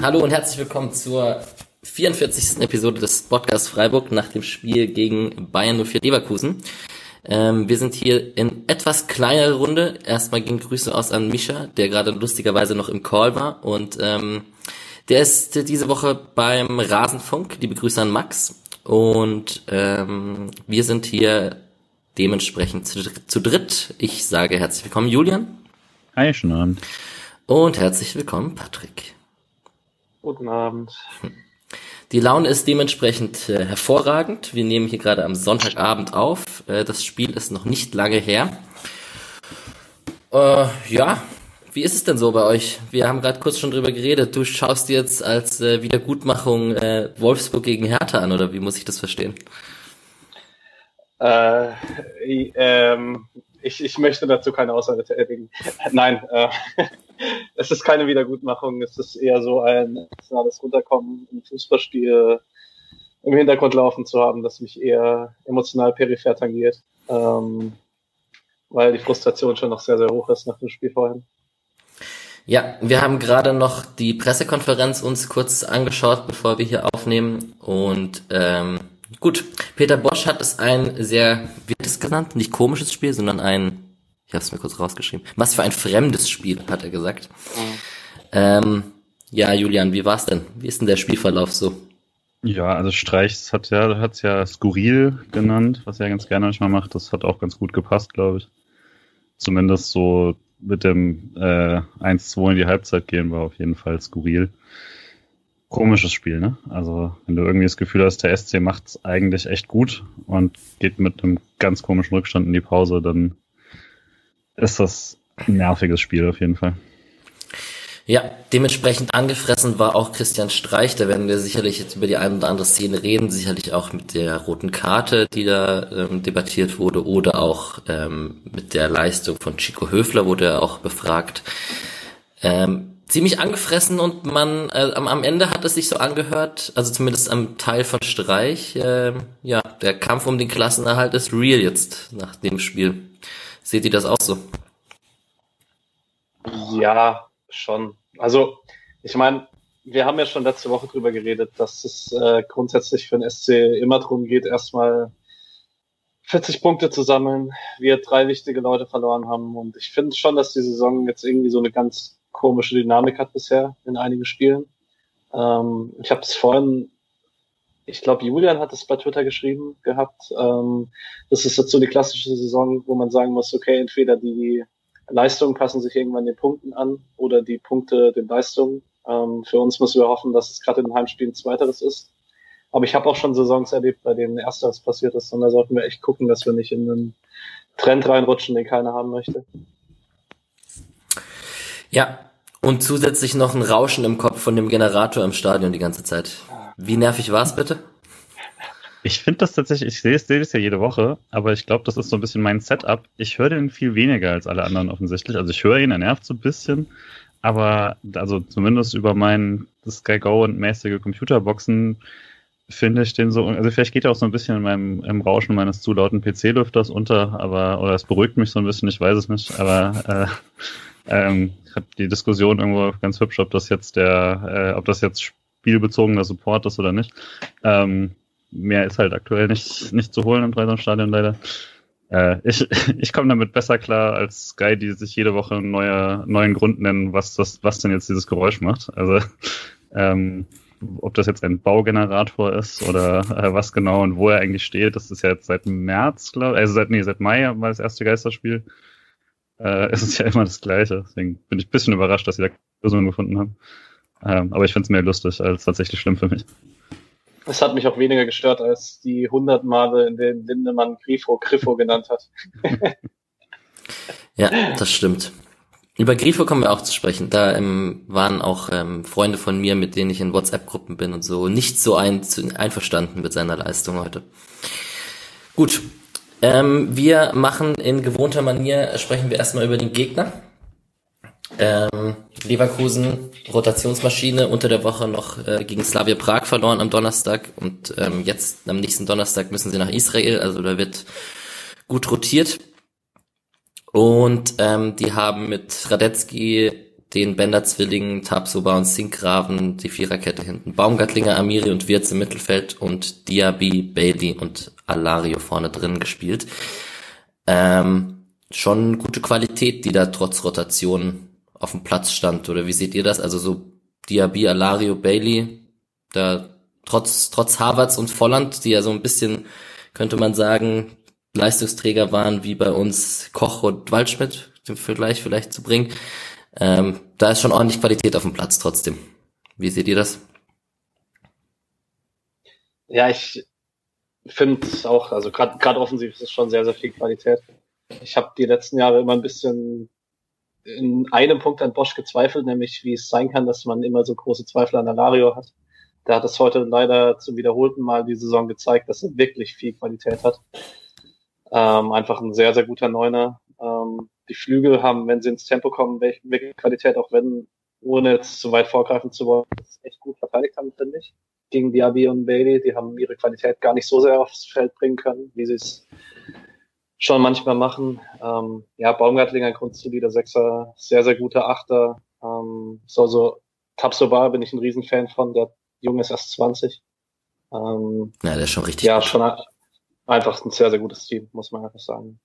Hallo und herzlich willkommen zur 44. Episode des Podcasts Freiburg nach dem Spiel gegen Bayern 04 Leverkusen. Ähm, wir sind hier in etwas kleinerer Runde. Erstmal gehen Grüße aus an Mischa, der gerade lustigerweise noch im Call war und ähm, der ist diese Woche beim Rasenfunk. Liebe Grüße an Max. Und ähm, wir sind hier dementsprechend zu, zu dritt. Ich sage herzlich willkommen, Julian. Hi, schönen Abend. Und herzlich willkommen, Patrick. Guten Abend. Die Laune ist dementsprechend äh, hervorragend. Wir nehmen hier gerade am Sonntagabend auf. Äh, das Spiel ist noch nicht lange her. Äh, ja, wie ist es denn so bei euch? Wir haben gerade kurz schon drüber geredet. Du schaust dir jetzt als äh, Wiedergutmachung äh, Wolfsburg gegen Hertha an, oder wie muss ich das verstehen? Äh, ähm, ich, ich möchte dazu keine Aussage tätigen. Nein, äh, es ist keine Wiedergutmachung. Es ist eher so ein nationales Runterkommen im Fußballspiel im Hintergrund laufen zu haben, das mich eher emotional peripher tangiert. Ähm, weil die Frustration schon noch sehr, sehr hoch ist nach dem Spiel vorhin. Ja, wir haben gerade noch die Pressekonferenz uns kurz angeschaut, bevor wir hier aufnehmen. Und ähm, gut, Peter Bosch hat es ein sehr, wie hat es genannt? Nicht komisches Spiel, sondern ein, ich habe es mir kurz rausgeschrieben. Was für ein fremdes Spiel, hat er gesagt. Mhm. Ähm, ja, Julian, wie war's denn? Wie ist denn der Spielverlauf so? Ja, also Streichs hat ja, hat's ja skurril genannt, was er ganz gerne manchmal macht. Das hat auch ganz gut gepasst, glaube ich. Zumindest so mit dem äh, 1-2 in die Halbzeit gehen war auf jeden Fall skurril. Komisches Spiel, ne? Also, wenn du irgendwie das Gefühl hast, der SC macht's eigentlich echt gut und geht mit einem ganz komischen Rückstand in die Pause, dann ist das ein nerviges Spiel auf jeden Fall. Ja, dementsprechend angefressen war auch Christian Streich. Da werden wir sicherlich jetzt über die eine oder andere Szene reden, sicherlich auch mit der roten Karte, die da ähm, debattiert wurde, oder auch ähm, mit der Leistung von Chico Höfler wurde er auch befragt. Ähm, ziemlich angefressen und man äh, am, am Ende hat es sich so angehört, also zumindest am Teil von Streich, äh, ja, der Kampf um den Klassenerhalt ist real jetzt nach dem Spiel. Seht ihr das auch so? Ja, schon. Also, ich meine, wir haben ja schon letzte Woche drüber geredet, dass es äh, grundsätzlich für den SC immer darum geht, erstmal 40 Punkte zu sammeln. Wir drei wichtige Leute verloren haben. Und ich finde schon, dass die Saison jetzt irgendwie so eine ganz komische Dynamik hat bisher in einigen Spielen. Ähm, ich habe es vorhin, ich glaube, Julian hat es bei Twitter geschrieben gehabt. Ähm, das ist jetzt so eine klassische Saison, wo man sagen muss, okay, entweder die Leistungen passen sich irgendwann den Punkten an oder die Punkte den Leistungen. Ähm, für uns müssen wir hoffen, dass es gerade in den Heimspielen zweiteres ist. Aber ich habe auch schon Saisons erlebt, bei denen ersteres passiert ist. Und da sollten wir echt gucken, dass wir nicht in einen Trend reinrutschen, den keiner haben möchte. Ja, und zusätzlich noch ein Rauschen im Kopf von dem Generator im Stadion die ganze Zeit. Wie nervig war's bitte? Ich finde das tatsächlich, ich sehe es, sehe es ja jede Woche, aber ich glaube, das ist so ein bisschen mein Setup. Ich höre den viel weniger als alle anderen offensichtlich. Also ich höre ihn, er nervt so ein bisschen, aber also zumindest über mein Sky Go und mäßige Computerboxen finde ich den so, also vielleicht geht er auch so ein bisschen in meinem im Rauschen meines zu lauten PC-Lüfters unter, aber oder es beruhigt mich so ein bisschen, ich weiß es nicht, aber äh, ähm, habe die Diskussion irgendwo ganz hübsch, ob das jetzt der, äh, ob das jetzt spielbezogener Support ist oder nicht. Ähm, mehr ist halt aktuell nicht, nicht zu holen im Dreisamstadion leider. Äh, ich ich komme damit besser klar als Sky, die sich jede Woche einen neue, neuen Grund nennen, was, das, was denn jetzt dieses Geräusch macht. Also ähm, ob das jetzt ein Baugenerator ist oder äh, was genau und wo er eigentlich steht, das ist ja jetzt seit März, glaube ich, also seit, nee, seit Mai war das erste Geisterspiel. Äh, es ist ja immer das Gleiche. Deswegen bin ich ein bisschen überrascht, dass sie da Lösungen gefunden haben. Ähm, aber ich finde es mehr lustig als tatsächlich schlimm für mich. Es hat mich auch weniger gestört als die 100 Male, in denen Lindemann Grifo Griffo genannt hat. ja, das stimmt. Über Grifo kommen wir auch zu sprechen. Da ähm, waren auch ähm, Freunde von mir, mit denen ich in WhatsApp-Gruppen bin und so, nicht so ein, einverstanden mit seiner Leistung heute. Gut. Ähm, wir machen in gewohnter Manier, sprechen wir erstmal über den Gegner. Ähm, Leverkusen, Rotationsmaschine, unter der Woche noch äh, gegen Slavia Prag verloren am Donnerstag und ähm, jetzt am nächsten Donnerstag müssen sie nach Israel, also da wird gut rotiert. Und ähm, die haben mit Radetzky den Bender-Zwillingen, Tabsoba und Sinkgraven die Viererkette hinten. Baumgartlinger, Amiri und Wirz im Mittelfeld und Diaby, Bailey und Alario vorne drin gespielt. Ähm, schon gute Qualität, die da trotz Rotation auf dem Platz stand. Oder wie seht ihr das? Also so Diaby, Alario, Bailey, da trotz, trotz Harvards und Volland, die ja so ein bisschen, könnte man sagen, Leistungsträger waren, wie bei uns Koch und Waldschmidt, den Vergleich vielleicht zu bringen. Ähm, da ist schon ordentlich Qualität auf dem Platz trotzdem. Wie seht ihr das? Ja, ich finde auch, also gerade offensiv ist es schon sehr, sehr viel Qualität. Ich habe die letzten Jahre immer ein bisschen in einem Punkt an Bosch gezweifelt, nämlich wie es sein kann, dass man immer so große Zweifel an Alario hat. Der hat es heute leider zum wiederholten Mal die Saison gezeigt, dass er wirklich viel Qualität hat. Ähm, einfach ein sehr, sehr guter Neuner. Ähm, die Flügel haben, wenn sie ins Tempo kommen, welche Qualität, auch wenn, ohne jetzt zu weit vorgreifen zu wollen, echt gut verteidigt haben, finde ich. Gegen Diaby und Bailey, die haben ihre Qualität gar nicht so sehr aufs Feld bringen können, wie sie es schon manchmal machen. Ähm, ja, Baumgartlinger, grundsolider Sechser, sehr, sehr guter Achter. Ähm, so, so Tapsoba bin ich ein Riesenfan von, der Junge ist erst 20. Ähm, ja, der ist schon richtig. Ja, gut. schon einfach ein sehr, sehr gutes Team, muss man einfach sagen.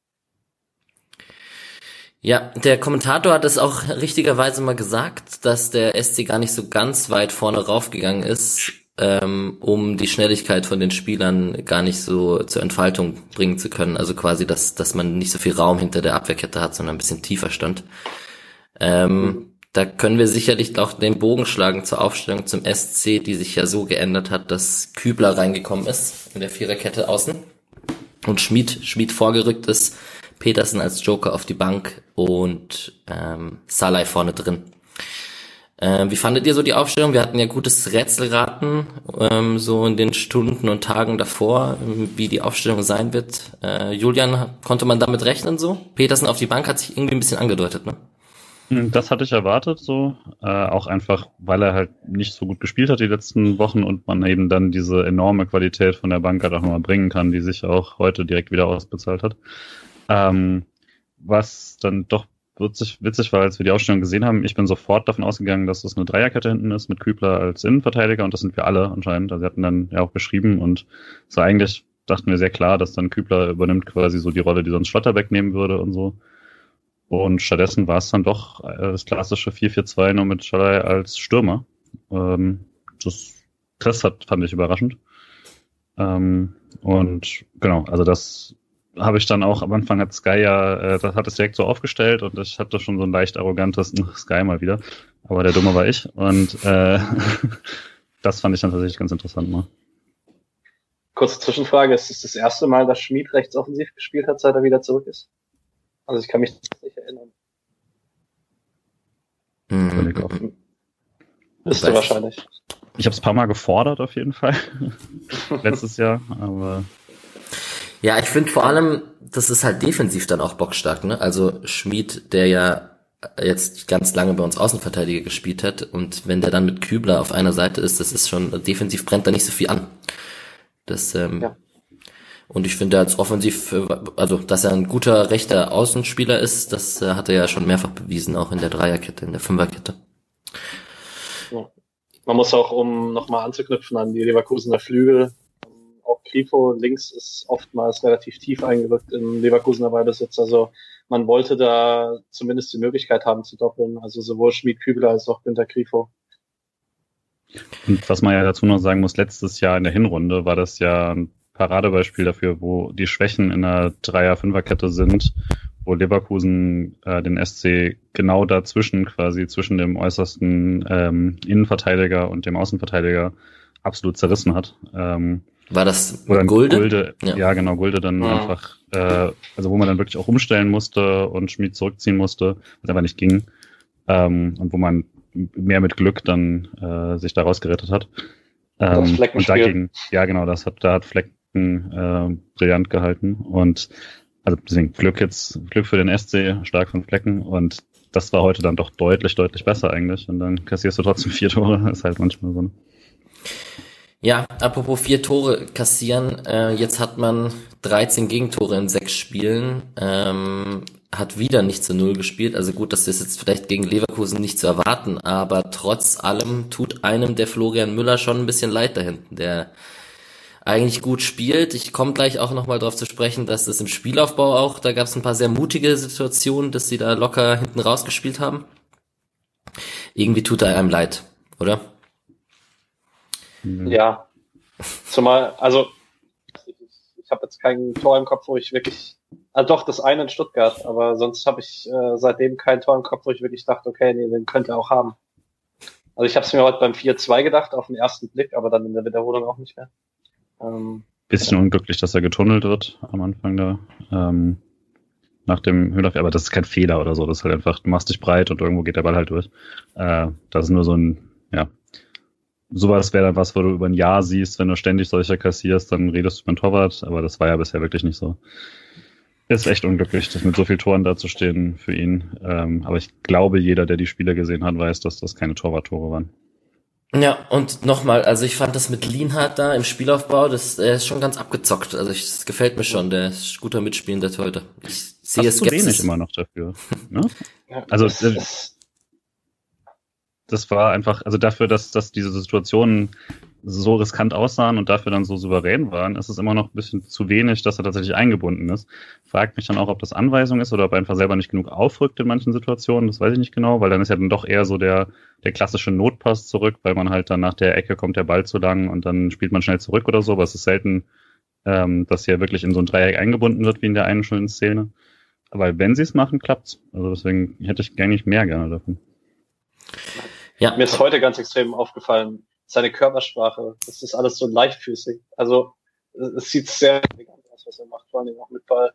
Ja, der Kommentator hat es auch richtigerweise mal gesagt, dass der SC gar nicht so ganz weit vorne raufgegangen ist, ähm, um die Schnelligkeit von den Spielern gar nicht so zur Entfaltung bringen zu können. Also quasi, dass, dass man nicht so viel Raum hinter der Abwehrkette hat, sondern ein bisschen tiefer stand. Ähm, da können wir sicherlich auch den Bogen schlagen zur Aufstellung zum SC, die sich ja so geändert hat, dass Kübler reingekommen ist in der Viererkette außen und Schmid, Schmid vorgerückt ist, Petersen als Joker auf die Bank und ähm, Salai vorne drin. Ähm, wie fandet ihr so die Aufstellung? Wir hatten ja gutes Rätselraten, ähm, so in den Stunden und Tagen davor, wie die Aufstellung sein wird. Äh, Julian, konnte man damit rechnen so? Petersen auf die Bank hat sich irgendwie ein bisschen angedeutet, ne? Hm, das hatte ich erwartet, so. Äh, auch einfach, weil er halt nicht so gut gespielt hat die letzten Wochen und man eben dann diese enorme Qualität von der Bank halt auch nochmal bringen kann, die sich auch heute direkt wieder ausbezahlt hat. Ähm, was dann doch witzig, witzig war, als wir die Ausstellung gesehen haben, ich bin sofort davon ausgegangen, dass es eine Dreierkette hinten ist mit Kübler als Innenverteidiger und das sind wir alle anscheinend. Also sie hatten dann ja auch beschrieben und so eigentlich dachten wir sehr klar, dass dann Kübler übernimmt quasi so die Rolle, die sonst Schlotterbeck nehmen würde und so. Und stattdessen war es dann doch äh, das klassische 4-4-2 nur mit Schalay als Stürmer. Ähm, das, das hat, fand ich überraschend. Ähm, und genau, also das habe ich dann auch, am Anfang hat Sky ja, äh, das hat es direkt so aufgestellt und ich hatte schon so ein leicht arrogantes Sky mal wieder. Aber der Dumme war ich. Und äh, das fand ich dann tatsächlich ganz interessant mal. Kurze Zwischenfrage, ist es das erste Mal, dass Schmid rechts offensiv gespielt hat, seit er wieder zurück ist? Also ich kann mich nicht erinnern. Mhm. Bist du wahrscheinlich. Ich habe es paar Mal gefordert auf jeden Fall. Letztes Jahr, aber ja, ich finde vor allem, das ist halt defensiv dann auch bockstark, ne? Also Schmid, der ja jetzt ganz lange bei uns Außenverteidiger gespielt hat und wenn der dann mit Kübler auf einer Seite ist, das ist schon, defensiv brennt da nicht so viel an. Das, ähm, ja. Und ich finde, als offensiv, also dass er ein guter rechter Außenspieler ist, das äh, hat er ja schon mehrfach bewiesen, auch in der Dreierkette, in der Fünferkette. Ja. Man muss auch, um nochmal anzuknüpfen an die Leverkusener Flügel, Grifo links ist oftmals relativ tief eingerückt im Leverkusener Ballbesitz. Also man wollte da zumindest die Möglichkeit haben zu doppeln. Also sowohl Schmied Kübler als auch Günter Grifo. Und was man ja dazu noch sagen muss, letztes Jahr in der Hinrunde war das ja ein Paradebeispiel dafür, wo die Schwächen in der Dreier-Fünfer-Kette sind, wo Leverkusen äh, den SC genau dazwischen, quasi zwischen dem äußersten ähm, Innenverteidiger und dem Außenverteidiger absolut zerrissen hat. Ähm, war das Oder Gulde? Gulde ja. ja. genau, Gulde dann ja. einfach, äh, also wo man dann wirklich auch umstellen musste und Schmied zurückziehen musste, was aber nicht ging. Ähm, und wo man mehr mit Glück dann äh, sich daraus gerettet hat. Ähm, und dagegen, ja genau, das hat, da hat Flecken äh, brillant gehalten. Und also deswegen Glück jetzt, Glück für den SC, stark von Flecken und das war heute dann doch deutlich, deutlich besser eigentlich. Und dann kassierst du trotzdem vier Tore, das ist halt manchmal so. Ja, apropos vier Tore kassieren, äh, jetzt hat man 13 Gegentore in sechs Spielen. Ähm, hat wieder nicht zu Null gespielt. Also gut, das ist jetzt vielleicht gegen Leverkusen nicht zu erwarten, aber trotz allem tut einem der Florian Müller schon ein bisschen leid da hinten, der eigentlich gut spielt. Ich komme gleich auch nochmal darauf zu sprechen, dass es im Spielaufbau auch, da gab es ein paar sehr mutige Situationen, dass sie da locker hinten rausgespielt haben. Irgendwie tut er einem leid, oder? Ja. Zumal, also ich, habe jetzt kein Tor im Kopf, wo ich wirklich Ah, doch, das eine in Stuttgart, aber sonst habe ich äh, seitdem kein Tor im Kopf, wo ich wirklich dachte, okay, nee, den könnte er auch haben. Also ich habe es mir heute beim 4-2 gedacht, auf den ersten Blick, aber dann in der Wiederholung auch nicht mehr. Ähm, Bisschen ja. unglücklich, dass er getunnelt wird am Anfang da. Ähm, nach dem Höhenlauf, aber das ist kein Fehler oder so. Das ist halt einfach, du machst dich breit und irgendwo geht der Ball halt durch. Äh, das ist nur so ein, ja. Sowas wäre dann was, wo du über ein Jahr siehst, wenn du ständig solche kassierst, dann redest du über den Torwart, aber das war ja bisher wirklich nicht so. Ist echt unglücklich, das mit so vielen Toren dazustehen für ihn. Ähm, aber ich glaube, jeder, der die Spiele gesehen hat, weiß, dass das keine Torwarttore waren. Ja, und nochmal, also ich fand das mit Lienhardt da im Spielaufbau, das er ist schon ganz abgezockt. Also ich, das gefällt mir schon, der ist guter Mitspielender heute. Ich sehe es wenig immer noch dafür. Ne? also äh, das war einfach, also dafür, dass, dass diese Situationen so riskant aussahen und dafür dann so souverän waren, ist es immer noch ein bisschen zu wenig, dass er tatsächlich eingebunden ist. Fragt mich dann auch, ob das Anweisung ist oder ob er einfach selber nicht genug aufrückt in manchen Situationen. Das weiß ich nicht genau, weil dann ist ja dann doch eher so der, der klassische Notpass zurück, weil man halt dann nach der Ecke kommt der Ball zu lang und dann spielt man schnell zurück oder so, aber es ist selten, ähm, dass hier wirklich in so ein Dreieck eingebunden wird, wie in der einen schönen Szene. Aber wenn sie es machen, klappt's. Also deswegen hätte ich gar nicht mehr gerne davon. Ja. Mir ist heute ganz extrem aufgefallen, seine Körpersprache. Das ist alles so leichtfüßig. Also es sieht sehr elegant aus, was er macht, vor allem auch mit Ball.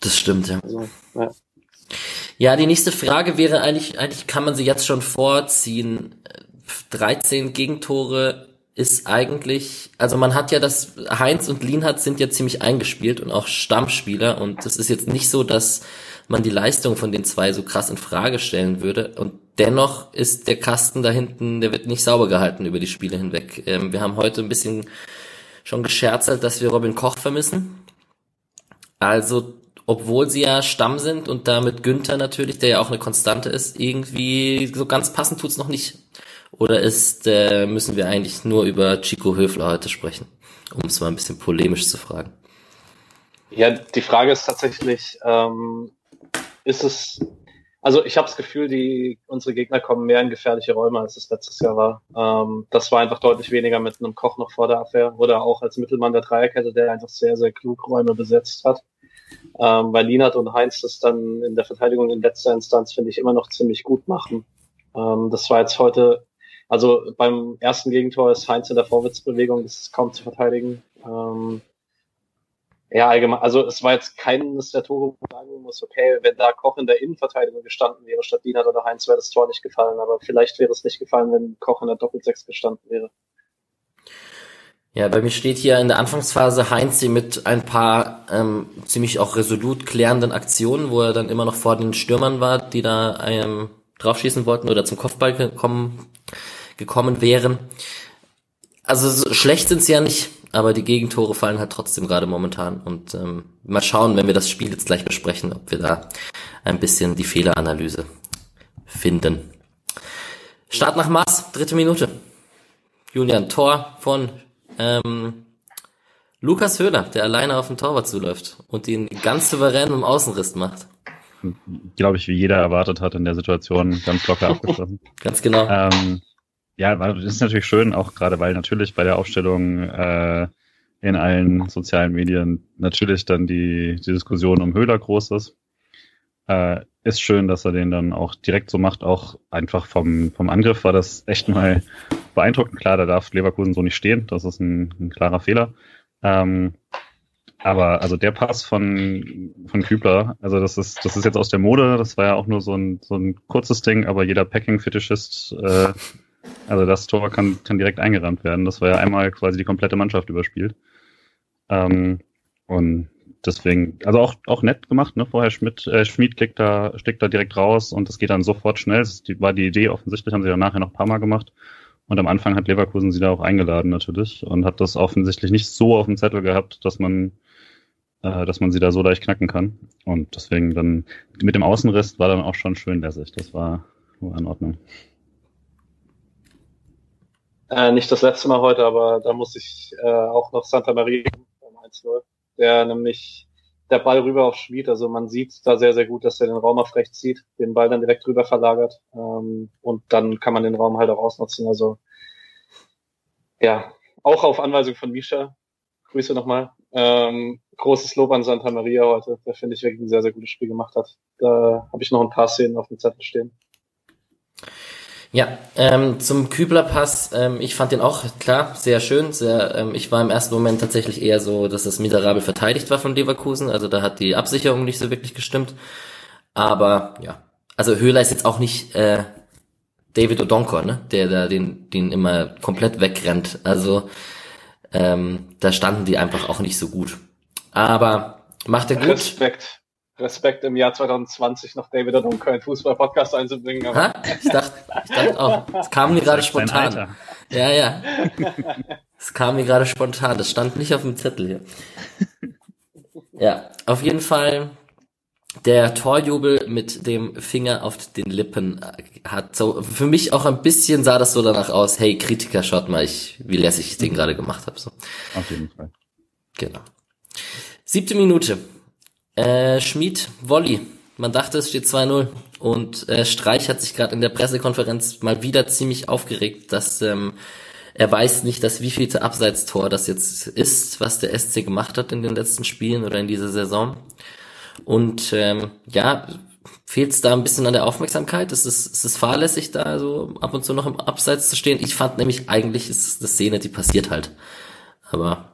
Das stimmt, ja. Also, ja. Ja, die nächste Frage wäre eigentlich, eigentlich kann man sie jetzt schon vorziehen. 13 Gegentore ist eigentlich, also man hat ja das, Heinz und Lienhardt sind ja ziemlich eingespielt und auch Stammspieler und das ist jetzt nicht so, dass man die Leistung von den zwei so krass in Frage stellen würde. Und dennoch ist der Kasten da hinten, der wird nicht sauber gehalten über die Spiele hinweg. Ähm, wir haben heute ein bisschen schon gescherzelt, dass wir Robin Koch vermissen. Also, obwohl sie ja Stamm sind und damit Günther natürlich, der ja auch eine Konstante ist, irgendwie so ganz passend tut's noch nicht. Oder ist, äh, müssen wir eigentlich nur über Chico Höfler heute sprechen, um es mal ein bisschen polemisch zu fragen? Ja, die Frage ist tatsächlich, ähm, ist es, also ich habe das Gefühl, die unsere Gegner kommen mehr in gefährliche Räume, als es letztes Jahr war. Ähm, das war einfach deutlich weniger mit einem Koch noch vor der Abwehr oder auch als Mittelmann der Dreierkette, der einfach sehr, sehr klug Räume besetzt hat. Ähm, weil Lienert und Heinz das dann in der Verteidigung in letzter Instanz, finde ich, immer noch ziemlich gut machen. Ähm, das war jetzt heute, also beim ersten Gegentor ist Heinz in der Vorwärtsbewegung, das ist kaum zu verteidigen. Ähm, ja, allgemein, also es war jetzt keines der Tore, wo man sagen muss, okay, wenn da Koch in der Innenverteidigung gestanden wäre statt Diener oder Heinz, wäre das Tor nicht gefallen, aber vielleicht wäre es nicht gefallen, wenn Koch in der Doppelsechs gestanden wäre. Ja, bei mir steht hier in der Anfangsphase Heinz mit ein paar ähm, ziemlich auch resolut klärenden Aktionen, wo er dann immer noch vor den Stürmern war, die da ähm, draufschießen wollten oder zum Kopfball gekommen, gekommen wären. Also so schlecht sind sie ja nicht aber die Gegentore fallen halt trotzdem gerade momentan. Und ähm, mal schauen, wenn wir das Spiel jetzt gleich besprechen, ob wir da ein bisschen die Fehleranalyse finden. Start nach Maß, dritte Minute. Julian, Tor von ähm, Lukas Höhler, der alleine auf den Torwart zuläuft und ihn ganz souverän im Außenriss macht. Glaube ich, wie jeder erwartet hat in der Situation, ganz locker abgeschlossen. ganz genau. Ähm, ja, das ist natürlich schön, auch gerade weil natürlich bei der Aufstellung äh, in allen sozialen Medien natürlich dann die, die Diskussion um Höhler groß ist. Äh, ist schön, dass er den dann auch direkt so macht. Auch einfach vom, vom Angriff war das echt mal beeindruckend. Klar, da darf Leverkusen so nicht stehen. Das ist ein, ein klarer Fehler. Ähm, aber also der Pass von, von Kübler, also das ist, das ist jetzt aus der Mode. Das war ja auch nur so ein, so ein kurzes Ding, aber jeder Packing-Fetischist äh, also das Tor kann, kann direkt eingerammt werden. Das war ja einmal quasi die komplette Mannschaft überspielt. Ähm, und deswegen, also auch, auch nett gemacht, ne? Vorher Schmidt, äh, Schmied klickt da, steckt da direkt raus und das geht dann sofort schnell. Das war die Idee offensichtlich, haben sie dann nachher noch ein paar Mal gemacht. Und am Anfang hat Leverkusen sie da auch eingeladen natürlich und hat das offensichtlich nicht so auf dem Zettel gehabt, dass man äh, dass man sie da so leicht knacken kann. Und deswegen dann mit dem Außenriss war dann auch schon schön lässig. Das war, war in Ordnung. Äh, nicht das letzte Mal heute, aber da muss ich äh, auch noch Santa Maria beim 1 der nämlich der Ball rüber auf Schmied. Also man sieht da sehr, sehr gut, dass er den Raum auf rechts zieht, den Ball dann direkt rüber verlagert ähm, und dann kann man den Raum halt auch ausnutzen. Also ja, auch auf Anweisung von Misha. Grüße nochmal. Ähm, großes Lob an Santa Maria heute, der finde ich wirklich ein sehr, sehr gutes Spiel gemacht hat. Da habe ich noch ein paar Szenen auf dem Zettel stehen. Ja, ähm, zum Kübler-Pass, ähm, ich fand den auch, klar, sehr schön. Sehr, ähm, ich war im ersten Moment tatsächlich eher so, dass das miserabel verteidigt war von Leverkusen. Also da hat die Absicherung nicht so wirklich gestimmt. Aber ja, also Höhler ist jetzt auch nicht äh, David Odonkor, ne? der da den, den immer komplett wegrennt. Also ähm, da standen die einfach auch nicht so gut. Aber macht er gut. Respekt. Respekt im Jahr 2020 noch David und einen Fußball-Podcast einzubringen. Aber ha? Ich dachte, ich dachte auch, es kam mir gerade spontan. Ja, ja. Es kam mir gerade spontan. Das stand nicht auf dem Zettel hier. Ja, auf jeden Fall der Torjubel mit dem Finger auf den Lippen hat so, für mich auch ein bisschen sah das so danach aus, hey Kritiker, schaut mal, ich, wie lässig ich den gerade gemacht habe. So. Auf jeden Fall. Genau. Siebte Minute. Äh, Schmied, Wolli. Man dachte, es steht 2-0. Und äh, Streich hat sich gerade in der Pressekonferenz mal wieder ziemlich aufgeregt, dass ähm, er weiß nicht, dass wievielte Abseitstor das jetzt ist, was der SC gemacht hat in den letzten Spielen oder in dieser Saison. Und ähm, ja, fehlt es da ein bisschen an der Aufmerksamkeit? Ist es, ist es fahrlässig, da so ab und zu noch im Abseits zu stehen? Ich fand nämlich eigentlich ist es eine Szene, die passiert halt. Aber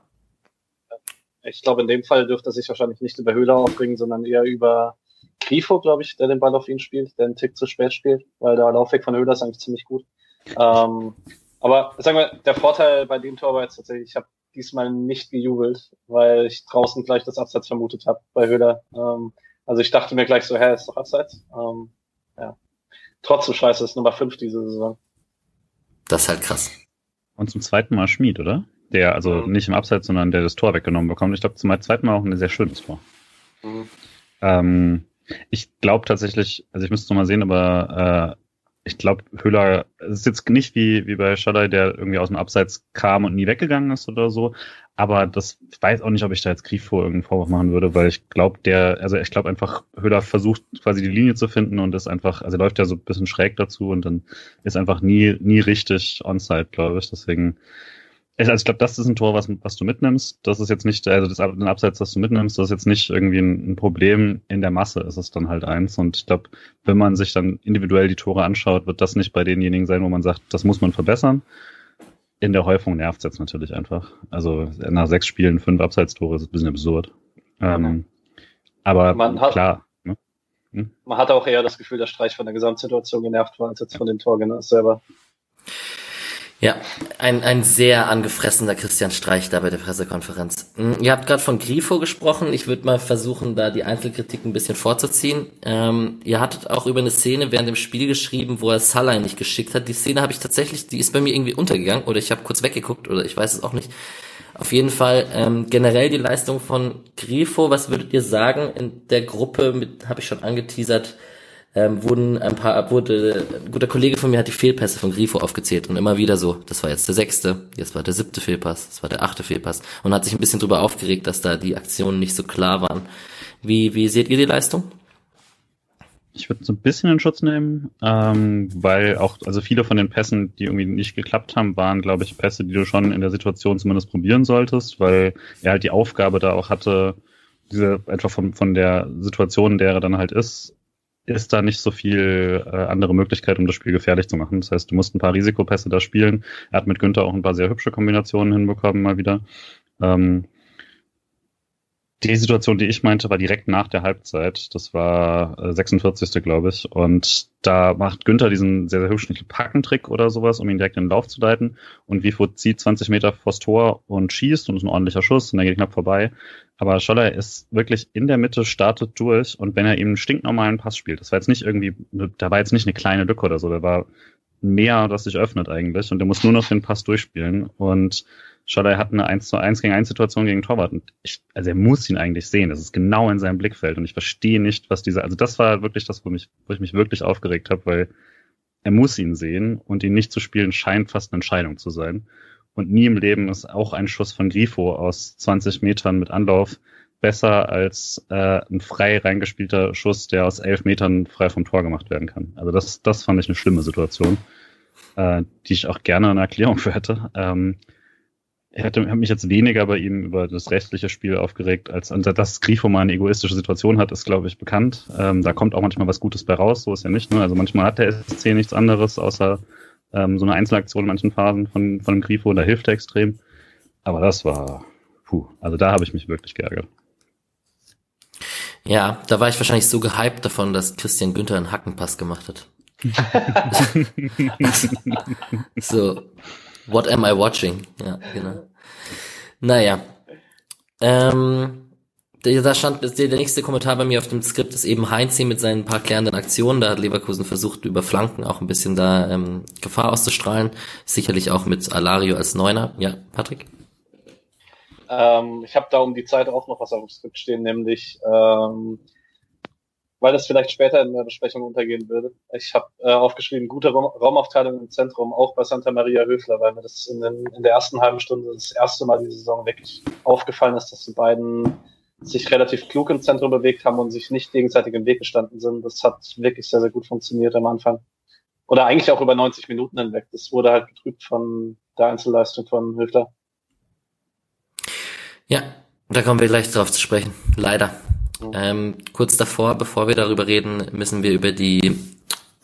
ich glaube, in dem Fall dürfte er sich wahrscheinlich nicht über Höhler aufbringen, sondern eher über Grifo, glaube ich, der den Ball auf ihn spielt, der einen Tick zu spät spielt, weil der Laufweg von Höhler ist eigentlich ziemlich gut. Ähm, aber sagen wir, der Vorteil bei dem Tor war jetzt tatsächlich, ich habe diesmal nicht gejubelt, weil ich draußen gleich das Abseits vermutet habe bei Höhler. Ähm, also ich dachte mir gleich so, hä, ist doch Abseits. Ähm, ja. Trotzdem scheiße, ist Nummer 5 diese Saison. Das ist halt krass. Und zum zweiten Mal Schmied, oder? Der, also mhm. nicht im Abseits, sondern der das Tor weggenommen bekommt. Ich glaube, zum zweiten Mal auch ein sehr schönes Tor. Mhm. Ähm, ich glaube tatsächlich, also ich müsste noch mal sehen, aber äh, ich glaube, Höhler, ist jetzt nicht wie, wie bei Schadai, der irgendwie aus dem Abseits kam und nie weggegangen ist oder so. Aber das ich weiß auch nicht, ob ich da jetzt Grifo irgendeinen Vorwurf machen würde, weil ich glaube, der, also ich glaube einfach, Höhler versucht quasi die Linie zu finden und ist einfach, also läuft ja so ein bisschen schräg dazu und dann ist einfach nie, nie richtig onside, glaube ich. Deswegen also ich glaube, das ist ein Tor, was, was du mitnimmst. Das ist jetzt nicht, also das ein Abseits, das du mitnimmst, das ist jetzt nicht irgendwie ein, ein Problem. In der Masse ist es dann halt eins. Und ich glaube, wenn man sich dann individuell die Tore anschaut, wird das nicht bei denjenigen sein, wo man sagt, das muss man verbessern. In der Häufung nervt es jetzt natürlich einfach. Also nach sechs Spielen fünf Abseitstore ist ein bisschen absurd. Ähm, aber man hat, klar. Ne? Hm? Man hat auch eher das Gefühl, dass Streich von der Gesamtsituation genervt war, als jetzt von den Tor selber. Ja, ein, ein sehr angefressener Christian Streich da bei der Pressekonferenz. Hm, ihr habt gerade von Grifo gesprochen. Ich würde mal versuchen, da die Einzelkritik ein bisschen vorzuziehen. Ähm, ihr hattet auch über eine Szene während dem Spiel geschrieben, wo er Salah nicht geschickt hat. Die Szene habe ich tatsächlich, die ist bei mir irgendwie untergegangen oder ich habe kurz weggeguckt oder ich weiß es auch nicht. Auf jeden Fall ähm, generell die Leistung von Grifo. Was würdet ihr sagen in der Gruppe? Mit habe ich schon angeteasert ähm, wurden ein paar, wurde, ein guter Kollege von mir hat die Fehlpässe von Grifo aufgezählt und immer wieder so, das war jetzt der sechste, jetzt war der siebte Fehlpass, das war der achte Fehlpass und hat sich ein bisschen drüber aufgeregt, dass da die Aktionen nicht so klar waren. Wie, wie seht ihr die Leistung? Ich würde so ein bisschen in Schutz nehmen, ähm, weil auch, also viele von den Pässen, die irgendwie nicht geklappt haben, waren, glaube ich, Pässe, die du schon in der Situation zumindest probieren solltest, weil er halt die Aufgabe da auch hatte, diese einfach von, von der Situation, der er dann halt ist, ist da nicht so viel äh, andere Möglichkeit, um das Spiel gefährlich zu machen. Das heißt, du musst ein paar Risikopässe da spielen. Er hat mit Günther auch ein paar sehr hübsche Kombinationen hinbekommen, mal wieder. Ähm, die Situation, die ich meinte, war direkt nach der Halbzeit. Das war äh, 46. glaube ich. Und da macht Günther diesen sehr, sehr hübschen Packentrick oder sowas, um ihn direkt in den Lauf zu leiten. Und Wifo zieht 20 Meter vors Tor und schießt und ist ein ordentlicher Schuss und der geht knapp vorbei. Aber Scholler ist wirklich in der Mitte, startet durch und wenn er ihm einen stinknormalen Pass spielt, das war jetzt nicht irgendwie, da war jetzt nicht eine kleine Lücke oder so, der war Meer, das sich öffnet eigentlich und der muss nur noch den Pass durchspielen und Schalay hat eine 1 zu 1 gegen 1 Situation gegen Torwart und ich, also er muss ihn eigentlich sehen. Das ist genau in seinem Blickfeld und ich verstehe nicht, was dieser, also das war wirklich das, wo, mich, wo ich mich wirklich aufgeregt habe, weil er muss ihn sehen und ihn nicht zu spielen scheint fast eine Entscheidung zu sein. Und nie im Leben ist auch ein Schuss von Grifo aus 20 Metern mit Anlauf besser als äh, ein frei reingespielter Schuss, der aus elf Metern frei vom Tor gemacht werden kann. Also das, das fand ich eine schlimme Situation, äh, die ich auch gerne eine Erklärung für hätte. Ähm, ich hätte mich jetzt weniger bei ihm über das restliche Spiel aufgeregt, als dass Grifo mal eine egoistische Situation hat, ist, glaube ich, bekannt. Ähm, da kommt auch manchmal was Gutes bei raus, so ist ja nicht. Ne? Also manchmal hat der SC nichts anderes, außer ähm, so eine Einzelaktion in manchen Phasen von, von dem Grifo, da hilft er extrem. Aber das war, puh, also da habe ich mich wirklich geärgert. Ja, da war ich wahrscheinlich so gehypt davon, dass Christian Günther einen Hackenpass gemacht hat. so, what am I watching? Ja, genau. Naja. Ähm, da stand der, nächste Kommentar bei mir auf dem Skript ist eben Heinz hier mit seinen paar klärenden Aktionen. Da hat Leverkusen versucht, über Flanken auch ein bisschen da ähm, Gefahr auszustrahlen. Sicherlich auch mit Alario als Neuner. Ja, Patrick? Ähm, ich habe da um die Zeit auch noch was auf dem Skript stehen, nämlich, ähm, weil das vielleicht später in der Besprechung untergehen würde. Ich habe äh, aufgeschrieben, gute Raum Raumaufteilung im Zentrum, auch bei Santa Maria Höfler, weil mir das in, den, in der ersten halben Stunde das erste Mal die Saison wirklich aufgefallen ist, dass die beiden sich relativ klug im Zentrum bewegt haben und sich nicht gegenseitig im Weg gestanden sind. Das hat wirklich sehr, sehr gut funktioniert am Anfang. Oder eigentlich auch über 90 Minuten hinweg. Das wurde halt getrübt von der Einzelleistung von Höfler. Ja, da kommen wir gleich drauf zu sprechen. Leider. Ähm, kurz davor, bevor wir darüber reden, müssen wir über die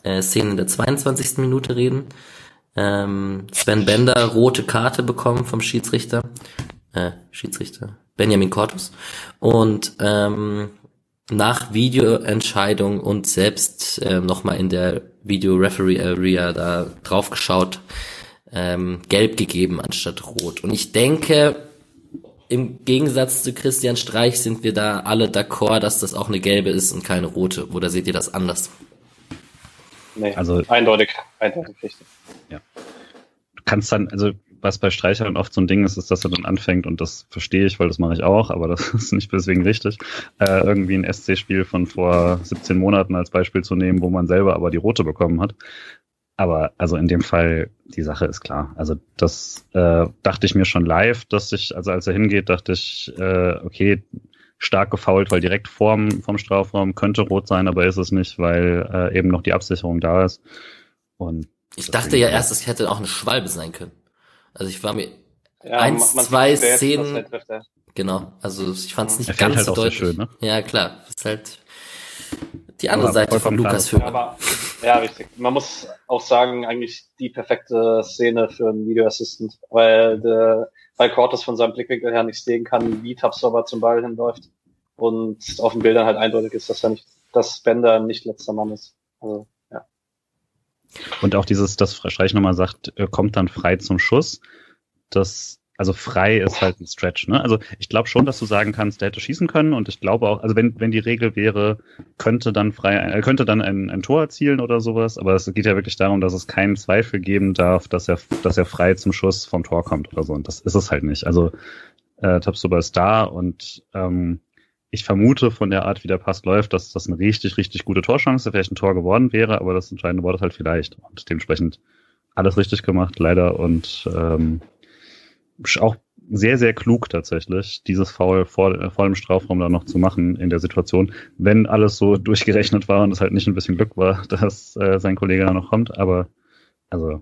äh, Szene der 22. Minute reden. Ähm, Sven Bender rote Karte bekommen vom Schiedsrichter. Äh, Schiedsrichter. Benjamin Cortus. Und ähm, nach Videoentscheidung und selbst äh, nochmal in der Video Referee Area da drauf geschaut, ähm, gelb gegeben anstatt rot. Und ich denke, im Gegensatz zu Christian Streich sind wir da alle d'accord, dass das auch eine gelbe ist und keine rote. Oder seht ihr das anders? Nee, also eindeutig, eindeutig richtig. Ja. Du kannst dann, also was bei Streichern oft so ein Ding ist, ist, dass er dann anfängt, und das verstehe ich, weil das mache ich auch, aber das ist nicht deswegen richtig, äh, irgendwie ein SC-Spiel von vor 17 Monaten als Beispiel zu nehmen, wo man selber aber die rote bekommen hat. Aber also in dem Fall, die Sache ist klar. Also das äh, dachte ich mir schon live, dass ich, also als er hingeht, dachte ich, äh, okay, stark gefault, weil direkt vorm, vom Strafraum könnte rot sein, aber ist es nicht, weil äh, eben noch die Absicherung da ist. Und ich dachte ja erst, es hätte auch eine Schwalbe sein können. Also ich war mir ja, eins, zwei Szenen. Genau, also ich fand es nicht ganz halt so deutlich. Schön, ne? Ja, klar. Ist halt die andere Seite von Lukas Vögel. Aber, ja, richtig. Man muss auch sagen, eigentlich die perfekte Szene für einen Video Assistant, weil, der, weil Cortes von seinem Blickwinkel her nicht sehen kann, wie Tapsover zum Ball hinläuft. Und auf den Bildern halt eindeutig ist, dass er nicht, dass Bender nicht letzter Mann ist. Also, ja. Und auch dieses, dass Streich nochmal sagt, er kommt dann frei zum Schuss. Das also frei ist halt ein Stretch. Ne? Also ich glaube schon, dass du sagen kannst, der hätte schießen können und ich glaube auch, also wenn, wenn die Regel wäre, könnte dann frei, er könnte dann ein, ein Tor erzielen oder sowas, aber es geht ja wirklich darum, dass es keinen Zweifel geben darf, dass er, dass er frei zum Schuss vom Tor kommt oder so. Und das ist es halt nicht. Also äh, Tabsoba ist da und ähm, ich vermute von der Art, wie der Pass läuft, dass das eine richtig, richtig gute Torchance vielleicht ein Tor geworden wäre, aber das entscheidende Wort ist halt vielleicht. Und dementsprechend alles richtig gemacht, leider. Und ähm, auch sehr, sehr klug tatsächlich, dieses Foul vor, vor dem Strafraum da noch zu machen in der Situation, wenn alles so durchgerechnet war und es halt nicht ein bisschen Glück war, dass äh, sein Kollege da noch kommt, aber also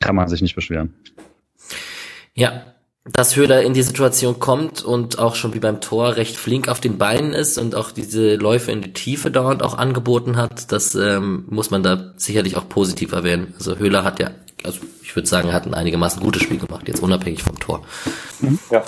kann man sich nicht beschweren. Ja, dass Höhler in die Situation kommt und auch schon wie beim Tor recht flink auf den Beinen ist und auch diese Läufe in die Tiefe dauernd auch angeboten hat, das ähm, muss man da sicherlich auch positiv erwähnen. Also Höhler hat ja also ich würde sagen, er hat ein einigermaßen gutes Spiel gemacht, jetzt unabhängig vom Tor. Ja,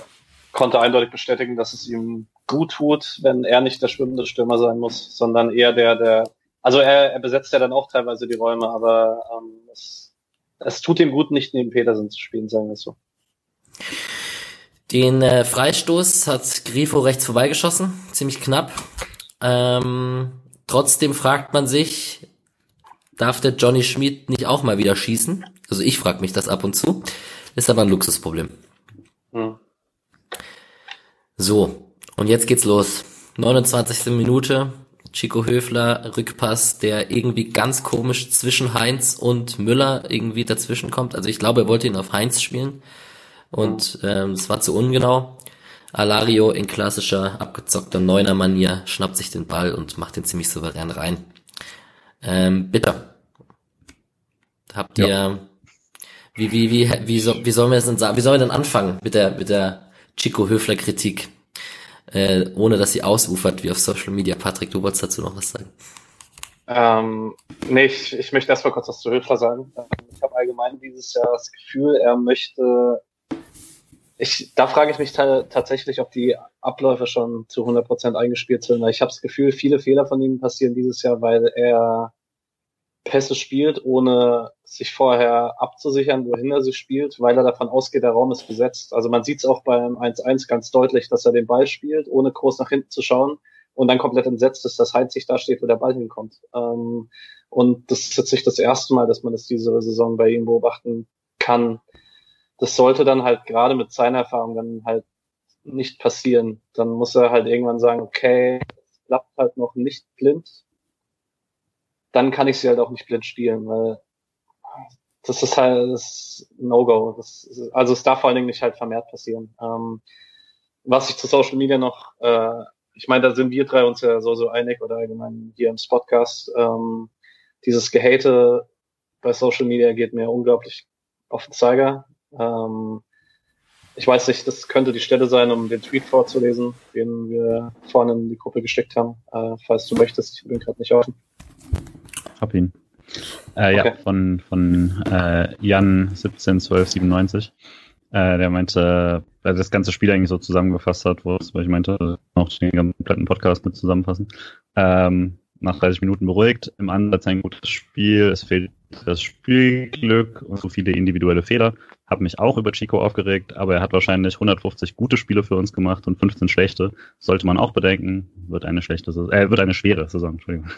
konnte eindeutig bestätigen, dass es ihm gut tut, wenn er nicht der schwimmende Stürmer sein muss, sondern eher der, der, also er, er besetzt ja dann auch teilweise die Räume, aber ähm, es, es tut ihm gut, nicht neben Petersen zu spielen, sagen wir es so. Den äh, Freistoß hat Grifo rechts vorbeigeschossen, ziemlich knapp. Ähm, trotzdem fragt man sich, darf der Johnny Schmid nicht auch mal wieder schießen? Also ich frage mich das ab und zu. Ist aber ein Luxusproblem. Hm. So, und jetzt geht's los. 29. Minute. Chico Höfler, Rückpass, der irgendwie ganz komisch zwischen Heinz und Müller irgendwie dazwischen kommt. Also ich glaube, er wollte ihn auf Heinz spielen. Und ähm, es war zu ungenau. Alario in klassischer, abgezockter Neuner-Manier schnappt sich den Ball und macht den ziemlich souverän rein. Ähm, bitter. Habt ihr, ja. Wie, wie, wie, wie, so, wie sollen wir es denn sagen, wie sollen wir denn anfangen mit der, mit der Chico Höfler Kritik? Äh, ohne dass sie ausufert wie auf Social Media. Patrick, du wolltest dazu noch was sagen? Ähm, nee, ich, ich möchte erstmal kurz was zu Höfler sagen. Ich habe allgemein dieses Jahr das Gefühl, er möchte ich, da frage ich mich tatsächlich, ob die Abläufe schon zu 100% eingespielt sind. Ich habe das Gefühl, viele Fehler von ihm passieren dieses Jahr, weil er Pässe spielt, ohne sich vorher abzusichern, wohin er sie spielt, weil er davon ausgeht, der Raum ist besetzt. Also man sieht es auch beim 1-1 ganz deutlich, dass er den Ball spielt, ohne groß nach hinten zu schauen und dann komplett entsetzt ist, dass Heinz sich da steht, wo der Ball hinkommt. Ähm, und das ist jetzt nicht das erste Mal, dass man das diese Saison bei ihm beobachten kann das sollte dann halt gerade mit seiner Erfahrung dann halt nicht passieren. Dann muss er halt irgendwann sagen, okay, es klappt halt noch nicht blind. Dann kann ich sie halt auch nicht blind spielen, weil das ist halt das No-Go. Also es darf vor allen Dingen nicht halt vermehrt passieren. Ähm, was ich zu Social Media noch, äh, ich meine, da sind wir drei uns ja so so einig oder allgemein hier im Podcast. Ähm, dieses Gehate bei Social Media geht mir unglaublich auf den Zeiger. Ähm, ich weiß nicht, das könnte die Stelle sein, um den Tweet vorzulesen, den wir vorne in die Gruppe gesteckt haben. Äh, falls du möchtest, ich bin gerade nicht offen. Hab ihn. Äh, okay. Ja, von, von äh, Jan 171297. Äh, der meinte, weil das ganze Spiel eigentlich so zusammengefasst hat, wo ich meinte, auch den kompletten Podcast mit zusammenfassen. Ähm, nach 30 Minuten beruhigt, im Ansatz ein gutes Spiel, es fehlt das Spielglück und so viele individuelle Fehler. Habe mich auch über Chico aufgeregt, aber er hat wahrscheinlich 150 gute Spiele für uns gemacht und 15 schlechte. Sollte man auch bedenken. Wird eine schlechte Saison, äh, wird eine schwere Saison, Entschuldigung.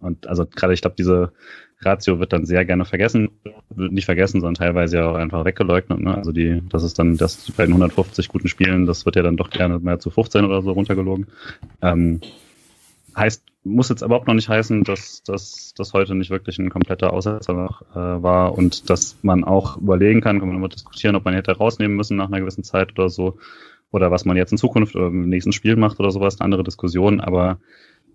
Und also gerade ich glaube, diese Ratio wird dann sehr gerne vergessen, wird nicht vergessen, sondern teilweise ja auch einfach weggeleugnet. Ne? Also die, das ist dann das bei den 150 guten Spielen, das wird ja dann doch gerne mehr zu 15 oder so runtergelogen. Ähm, heißt muss jetzt überhaupt noch nicht heißen, dass dass das heute nicht wirklich ein kompletter Aussetzer äh, war und dass man auch überlegen kann, kann man immer diskutieren, ob man hätte rausnehmen müssen nach einer gewissen Zeit oder so oder was man jetzt in Zukunft oder im nächsten Spiel macht oder sowas, eine andere Diskussion, aber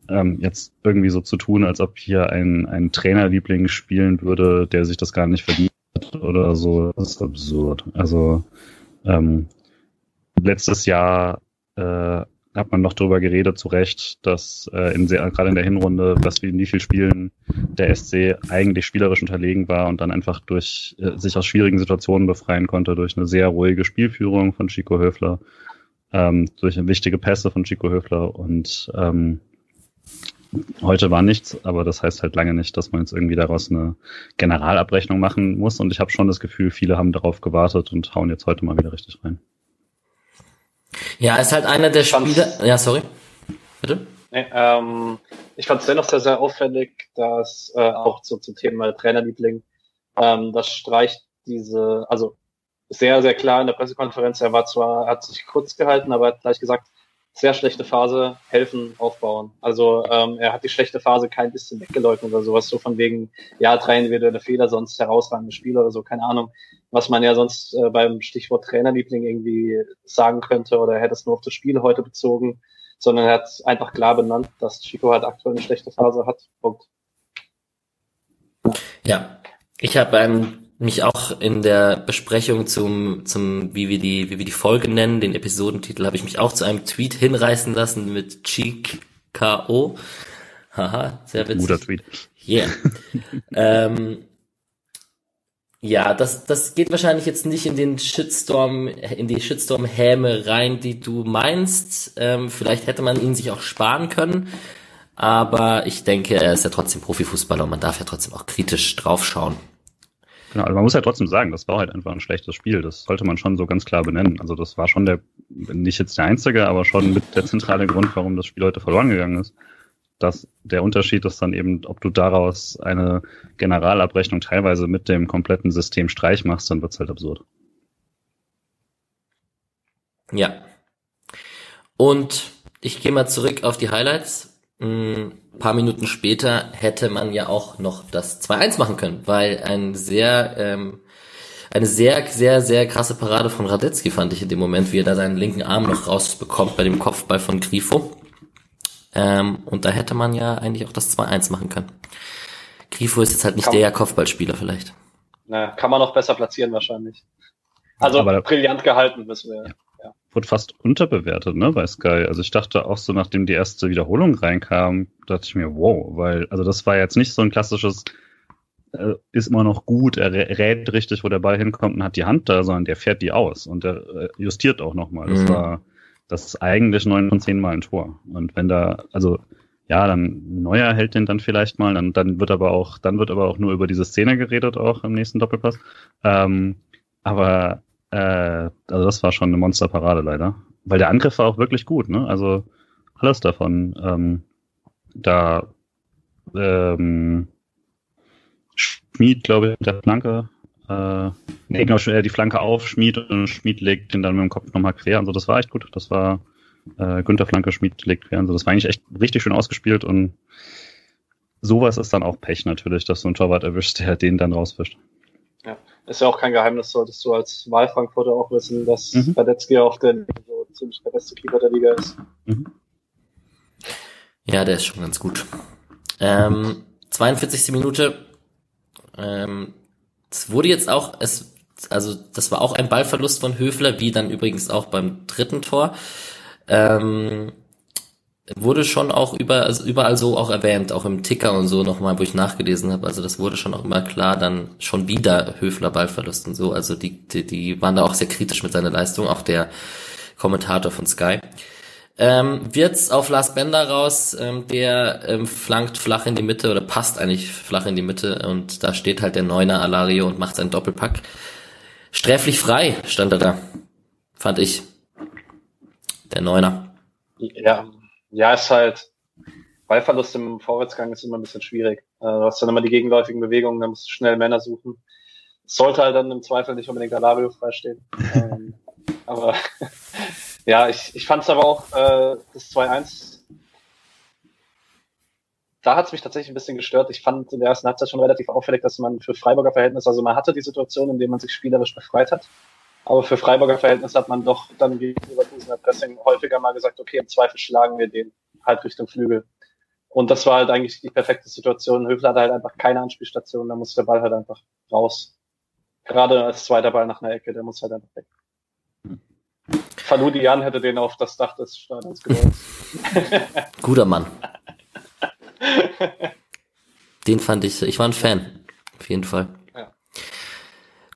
ähm, jetzt irgendwie so zu tun, als ob hier ein, ein Trainerliebling spielen würde, der sich das gar nicht verdient oder so, das ist absurd. Also ähm, letztes Jahr äh, hat man noch darüber geredet, zu Recht, dass äh, in sehr, gerade in der Hinrunde, dass wie in wie vielen Spielen der SC eigentlich spielerisch unterlegen war und dann einfach durch äh, sich aus schwierigen Situationen befreien konnte durch eine sehr ruhige Spielführung von Chico Höfler, ähm, durch wichtige Pässe von Chico Höfler und ähm, Heute war nichts, aber das heißt halt lange nicht, dass man jetzt irgendwie daraus eine Generalabrechnung machen muss. Und ich habe schon das Gefühl, viele haben darauf gewartet und hauen jetzt heute mal wieder richtig rein. Ja, ist halt einer der Spieler. Ja, sorry. Bitte? Nee, ähm, ich fand es dennoch sehr, sehr auffällig, dass äh, auch so zum Thema Trainerliebling, ähm, das streicht diese, also sehr, sehr klar in der Pressekonferenz, er war zwar, er hat sich kurz gehalten, aber er hat gleich gesagt, sehr schlechte Phase, helfen, aufbauen. Also ähm, er hat die schlechte Phase kein bisschen weggeleugnet oder sowas, so von wegen, ja, drei individuelle Fehler, sonst herausragende Spieler oder so, keine Ahnung, was man ja sonst äh, beim Stichwort Trainerliebling irgendwie sagen könnte oder er hätte es nur auf das Spiel heute bezogen, sondern er hat einfach klar benannt, dass Chico halt aktuell eine schlechte Phase hat. Punkt. Ja, ich habe ähm, mich auch in der Besprechung zum, zum wie wir die, wie wir die Folge nennen, den Episodentitel, habe ich mich auch zu einem Tweet hinreißen lassen mit Cheek K.O. Haha, sehr witzig. Guter Tweet. Yeah. ähm, ja, das, das geht wahrscheinlich jetzt nicht in den Shitstorm, in die Shitstorm-Häme rein, die du meinst. Ähm, vielleicht hätte man ihn sich auch sparen können. Aber ich denke, er ist ja trotzdem Profifußballer und man darf ja trotzdem auch kritisch draufschauen. Genau, also man muss ja trotzdem sagen, das war halt einfach ein schlechtes Spiel. Das sollte man schon so ganz klar benennen. Also das war schon der, nicht jetzt der einzige, aber schon mit der zentrale Grund, warum das Spiel heute verloren gegangen ist. das, der Unterschied ist dann eben, ob du daraus eine Generalabrechnung teilweise mit dem kompletten System Streich machst, dann wird's halt absurd. Ja. Und ich gehe mal zurück auf die Highlights. Ein paar Minuten später hätte man ja auch noch das 2-1 machen können, weil ein sehr, ähm, eine sehr, sehr, sehr krasse Parade von Radetzky fand ich in dem Moment, wie er da seinen linken Arm noch rausbekommt bei dem Kopfball von Grifo. Ähm, und da hätte man ja eigentlich auch das 2-1 machen können. Grifo ist jetzt halt nicht kann der Kopfballspieler vielleicht. Na, kann man noch besser platzieren wahrscheinlich. Also Aber brillant gehalten, müssen wir. Ja. Wurde fast unterbewertet, ne, bei Sky. Also ich dachte auch so, nachdem die erste Wiederholung reinkam, dachte ich mir, wow, weil, also das war jetzt nicht so ein klassisches, äh, ist immer noch gut, er rät richtig, wo der Ball hinkommt und hat die Hand da, sondern der fährt die aus und der äh, justiert auch nochmal. Das mhm. war, das ist eigentlich neun von zehn Mal ein Tor. Und wenn da, also, ja, dann Neuer hält den dann vielleicht mal, dann, dann wird aber auch, dann wird aber auch nur über diese Szene geredet, auch im nächsten Doppelpass. Ähm, aber äh, also das war schon eine Monsterparade leider. Weil der Angriff war auch wirklich gut, ne? Also alles davon. Ähm, da ähm, Schmied, glaube ich, der Flanke, äh, nee, genau, die Flanke auf, Schmied und Schmied legt den dann mit dem Kopf nochmal quer. Also das war echt gut. Das war äh, Günther Flanke, Schmied legt quer. Also das war eigentlich echt richtig schön ausgespielt und sowas ist dann auch Pech natürlich, dass du einen Torwart erwischt, der den dann rausfischt. Ja ist ja auch kein Geheimnis, solltest du als Wahlfrankfurter auch wissen, dass mhm. Radetzky auch der, so ziemlich der beste Keeper der Liga ist. Mhm. Ja, der ist schon ganz gut. Ähm, 42. Minute. Ähm, es wurde jetzt auch, es, also das war auch ein Ballverlust von Höfler, wie dann übrigens auch beim dritten Tor. Ähm, wurde schon auch über, also überall so auch erwähnt, auch im Ticker und so nochmal, wo ich nachgelesen habe. Also das wurde schon auch immer klar, dann schon wieder Höfler Ballverlust und so. Also die, die, die waren da auch sehr kritisch mit seiner Leistung, auch der Kommentator von Sky. Ähm, wird's auf Lars Bender raus, ähm, der ähm, flankt flach in die Mitte oder passt eigentlich flach in die Mitte und da steht halt der Neuner Alario und macht seinen Doppelpack. Sträflich frei stand er da, fand ich. Der Neuner. Ja, ja, ist halt, Ballverlust im Vorwärtsgang ist immer ein bisschen schwierig. Äh, du hast dann immer die gegenläufigen Bewegungen, dann musst du schnell Männer suchen. sollte halt dann im Zweifel nicht unbedingt Alario freistehen. ähm, aber ja, ich, ich fand es aber auch, äh, das 2-1, da hat es mich tatsächlich ein bisschen gestört. Ich fand in der ersten Halbzeit schon relativ auffällig, dass man für Freiburger Verhältnisse, also man hatte die Situation, in der man sich spielerisch befreit hat. Aber für Freiburger Verhältnis hat man doch dann gegenüber Leverkusener Pressing häufiger mal gesagt, okay, im Zweifel schlagen wir den halt Richtung Flügel. Und das war halt eigentlich die perfekte Situation. Höfler hatte halt einfach keine Anspielstation, da muss der Ball halt einfach raus. Gerade als zweiter Ball nach einer Ecke, der muss halt einfach weg. Faludi Jan hätte den auf das Dach des Stadions geworfen. Guter Mann. Den fand ich, ich war ein Fan. Auf jeden Fall.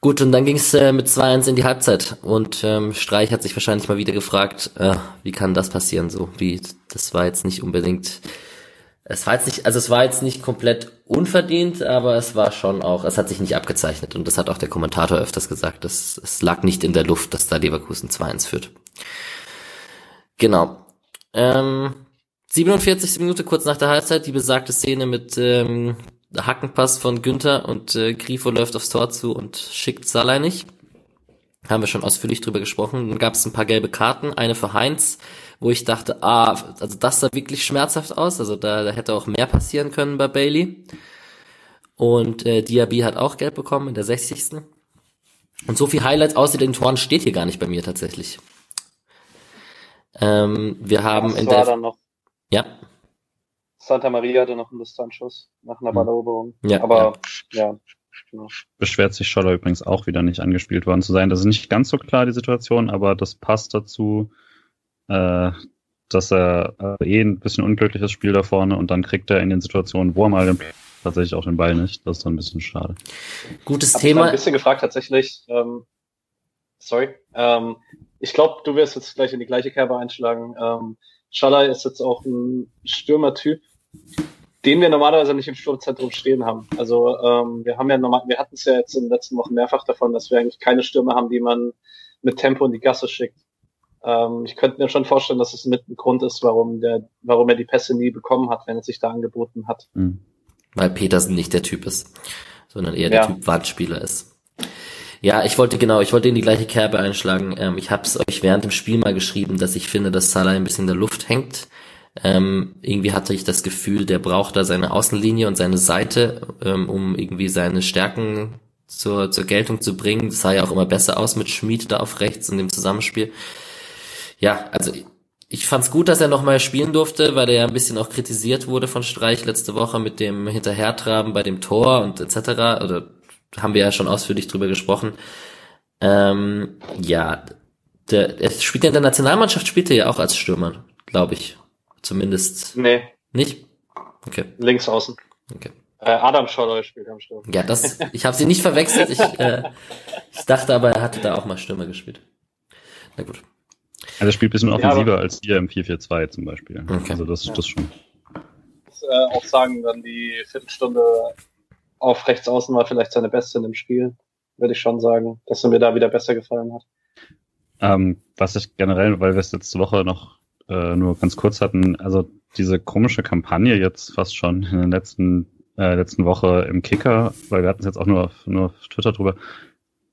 Gut, und dann ging es äh, mit 2-1 in die Halbzeit und ähm, Streich hat sich wahrscheinlich mal wieder gefragt, äh, wie kann das passieren so? Wie das war jetzt nicht unbedingt es war jetzt nicht, also es war jetzt nicht komplett unverdient, aber es war schon auch, es hat sich nicht abgezeichnet und das hat auch der Kommentator öfters gesagt, dass es lag nicht in der Luft, dass da Leverkusen 2-1 führt. Genau. Ähm, 47. Minute kurz nach der Halbzeit, die besagte Szene mit ähm, Hackenpass von Günther und äh, Grifo läuft aufs Tor zu und schickt Salai nicht. Haben wir schon ausführlich drüber gesprochen. Dann gab es ein paar gelbe Karten, eine für Heinz, wo ich dachte, ah, also das sah wirklich schmerzhaft aus. Also da, da hätte auch mehr passieren können bei Bailey. Und äh, Diaby hat auch gelb bekommen in der 60. Und so viel Highlights außer den Toren steht hier gar nicht bei mir tatsächlich. Ähm, wir haben Was in der. Ja. Santa Maria hatte noch einen Distanzschuss nach einer hm. Balleroberung. Ja, Aber ja. ja. Genau. Beschwert sich Scholler übrigens auch wieder nicht angespielt worden zu sein. Das ist nicht ganz so klar, die Situation, aber das passt dazu, äh, dass er äh, eh ein bisschen unglückliches Spiel da vorne und dann kriegt er in den Situationen, wo er mal den, tatsächlich auch den Ball nicht. Das ist dann ein bisschen schade. Gutes Hab Thema. Ich ein bisschen gefragt tatsächlich. Ähm, sorry. Ähm, ich glaube, du wirst jetzt gleich in die gleiche Kerbe einschlagen. Ähm, Schaller ist jetzt auch ein Stürmertyp, den wir normalerweise nicht im Sturmzentrum stehen haben. Also ähm, wir haben ja normal, wir hatten es ja jetzt in den letzten Wochen mehrfach davon, dass wir eigentlich keine Stürmer haben, die man mit Tempo in die Gasse schickt. Ähm, ich könnte mir schon vorstellen, dass es mit ein Grund ist, warum der, warum er die Pässe nie bekommen hat, wenn er sich da angeboten hat. Mhm. Weil Petersen nicht der Typ ist, sondern eher der ja. Typ Wandspieler ist. Ja, ich wollte genau, ich wollte in die gleiche Kerbe einschlagen. Ähm, ich habe es euch während dem Spiel mal geschrieben, dass ich finde, dass Salah ein bisschen in der Luft hängt. Ähm, irgendwie hatte ich das Gefühl, der braucht da seine Außenlinie und seine Seite, ähm, um irgendwie seine Stärken zur, zur Geltung zu bringen. Das sah ja auch immer besser aus mit Schmied da auf rechts in dem Zusammenspiel. Ja, also ich fand's gut, dass er nochmal spielen durfte, weil er ja ein bisschen auch kritisiert wurde von Streich letzte Woche mit dem Hinterhertraben bei dem Tor und etc. Oder haben wir ja schon ausführlich drüber gesprochen. Ähm, ja, der, er spielt ja in der Nationalmannschaft, spielt er ja auch als Stürmer, glaube ich. Zumindest. Nee. Nicht? Okay. Links außen. Okay. Äh, Adam Scholloy spielt am Sturm. Ja, das, ich habe sie nicht verwechselt. Ich, äh, ich dachte aber, er hatte da auch mal Stürmer gespielt. Na gut. Also er spielt ein bisschen offensiver ja, als ihr im 4-4-2 zum Beispiel. Okay. Also das, ja. das schon. Ich muss äh, auch sagen, dann die Viertelstunde auf rechts außen war vielleicht seine beste in dem Spiel, würde ich schon sagen, dass er mir da wieder besser gefallen hat. Ähm, was ich generell, weil wir es letzte Woche noch äh, nur ganz kurz hatten, also diese komische Kampagne jetzt fast schon in den letzten äh, letzten Woche im Kicker, weil wir hatten es jetzt auch nur auf, nur auf Twitter drüber,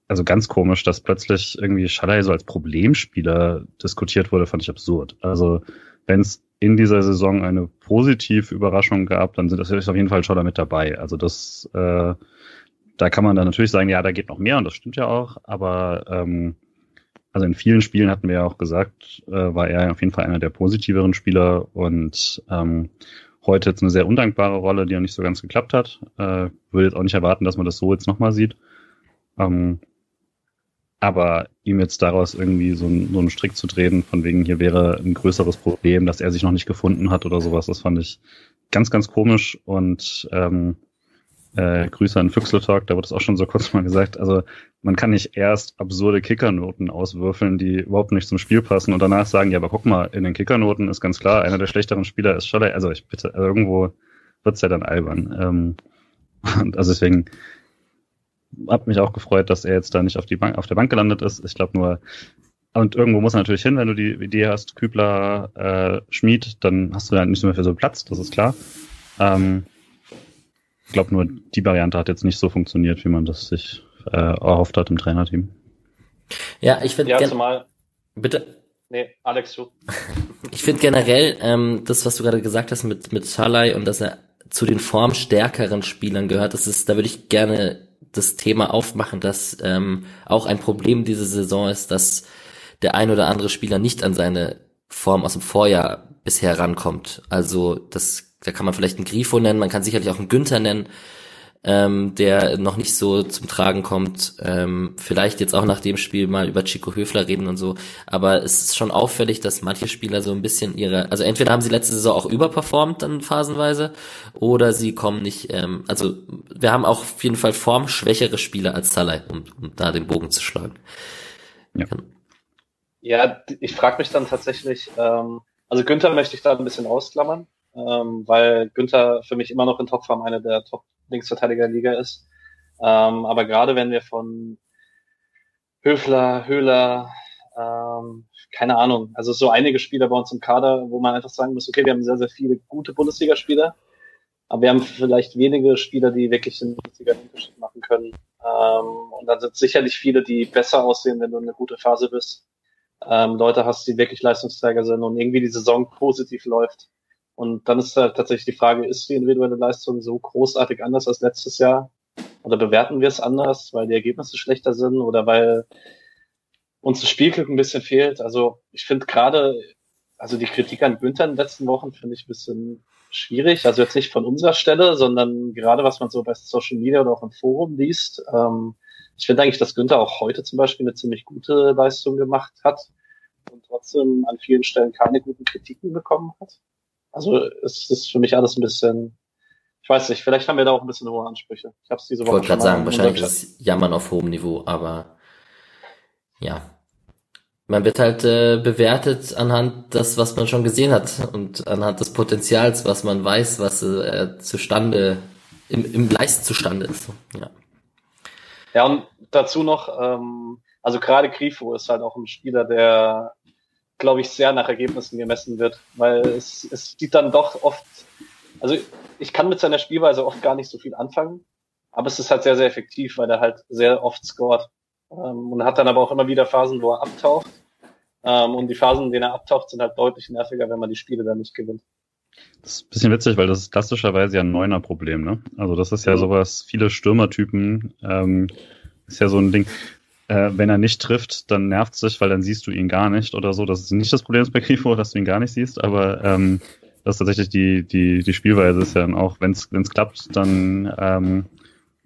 also ganz komisch, dass plötzlich irgendwie Schalay so als Problemspieler diskutiert wurde, fand ich absurd. Also wenn es in dieser Saison eine positive Überraschung gab, dann sind das auf jeden Fall Scholler mit dabei. Also das, äh, da kann man dann natürlich sagen, ja, da geht noch mehr und das stimmt ja auch, aber ähm, also in vielen Spielen hatten wir ja auch gesagt, äh, war er auf jeden Fall einer der positiveren Spieler und ähm, heute jetzt eine sehr undankbare Rolle, die auch nicht so ganz geklappt hat. Äh, würde jetzt auch nicht erwarten, dass man das so jetzt nochmal sieht. Ähm, aber ihm jetzt daraus irgendwie so, ein, so einen Strick zu drehen, von wegen hier wäre ein größeres Problem, dass er sich noch nicht gefunden hat oder sowas, das fand ich ganz, ganz komisch und ähm, äh, Grüße an Füchsle-Talk, da wurde es auch schon so kurz mal gesagt, also man kann nicht erst absurde Kickernoten auswürfeln, die überhaupt nicht zum Spiel passen und danach sagen, ja, aber guck mal, in den Kickernoten ist ganz klar, einer der schlechteren Spieler ist Scholler, also ich bitte, also irgendwo wird's ja dann albern. Ähm, und also deswegen, hab mich auch gefreut, dass er jetzt da nicht auf, die Bank, auf der Bank gelandet ist. Ich glaube nur, und irgendwo muss er natürlich hin, wenn du die Idee hast, Kübler, äh, Schmied, dann hast du da nicht mehr für so Platz, das ist klar. Ähm, ich glaube nur, die Variante hat jetzt nicht so funktioniert, wie man das sich äh, erhofft hat im Trainerteam. Ja, ich finde. Ja, zumal. Bitte. Nee, Alex, du. ich finde generell, ähm, das, was du gerade gesagt hast mit, mit Salai und dass er zu den formstärkeren Spielern gehört, das ist, da würde ich gerne das Thema aufmachen, dass ähm, auch ein Problem diese Saison ist, dass der ein oder andere Spieler nicht an seine Form aus dem Vorjahr bisher rankommt. Also das, da kann man vielleicht einen Grifo nennen, man kann sicherlich auch einen Günther nennen, ähm, der noch nicht so zum Tragen kommt. Ähm, vielleicht jetzt auch nach dem Spiel mal über Chico Höfler reden und so. Aber es ist schon auffällig, dass manche Spieler so ein bisschen ihre, also entweder haben sie letzte Saison auch überperformt dann phasenweise oder sie kommen nicht, ähm, also wir haben auch auf jeden Fall formschwächere Spieler als Salah, um, um da den Bogen zu schlagen. Ja, ja ich frage mich dann tatsächlich, ähm, also Günther möchte ich da ein bisschen ausklammern, ähm, weil Günther für mich immer noch in Topform eine der Top Linksverteidiger Liga ist. Ähm, aber gerade wenn wir von Höfler, Höhler, ähm, keine Ahnung, also so einige Spieler bei uns im Kader, wo man einfach sagen muss, okay, wir haben sehr, sehr viele gute Bundesligaspieler, aber wir haben vielleicht wenige Spieler, die wirklich den Bundesliga Unterschied machen können. Ähm, und dann sind sicherlich viele, die besser aussehen, wenn du in einer gute Phase bist. Ähm, Leute hast, die wirklich Leistungsträger sind und irgendwie die Saison positiv läuft. Und dann ist halt tatsächlich die Frage, ist die individuelle Leistung so großartig anders als letztes Jahr? Oder bewerten wir es anders, weil die Ergebnisse schlechter sind oder weil uns das Spielglück ein bisschen fehlt? Also ich finde gerade, also die Kritik an Günther in den letzten Wochen finde ich ein bisschen schwierig. Also jetzt nicht von unserer Stelle, sondern gerade was man so bei Social Media oder auch im Forum liest. Ähm, ich finde eigentlich, dass Günther auch heute zum Beispiel eine ziemlich gute Leistung gemacht hat und trotzdem an vielen Stellen keine guten Kritiken bekommen hat. Also es ist für mich alles ein bisschen, ich weiß nicht, vielleicht haben wir da auch ein bisschen hohe Ansprüche. Ich habe es diese Woche. Ich wollte gerade sagen, wahrscheinlich ist Jammern auf hohem Niveau, aber ja. Man wird halt äh, bewertet anhand das, was man schon gesehen hat und anhand des Potenzials, was man weiß, was äh, zustande im, im Leist zustande ist. Ja. Ja, und dazu noch, ähm, also gerade Grifo ist halt auch ein Spieler, der glaube ich, sehr nach Ergebnissen gemessen wird, weil es, es sieht dann doch oft, also ich kann mit seiner Spielweise oft gar nicht so viel anfangen, aber es ist halt sehr, sehr effektiv, weil er halt sehr oft scoret ähm, und hat dann aber auch immer wieder Phasen, wo er abtaucht ähm, und die Phasen, in denen er abtaucht, sind halt deutlich nerviger, wenn man die Spiele dann nicht gewinnt. Das ist ein bisschen witzig, weil das ist klassischerweise ja ein Neuner-Problem, ne? Also das ist ja mhm. sowas, viele Stürmertypen ähm, ist ja so ein Ding äh, wenn er nicht trifft, dann nervt es sich, weil dann siehst du ihn gar nicht oder so. Das ist nicht das Problem bei Grifo, dass du ihn gar nicht siehst, aber ähm, das ist tatsächlich die, die, die Spielweise ist ja dann auch, wenn es klappt, dann ähm,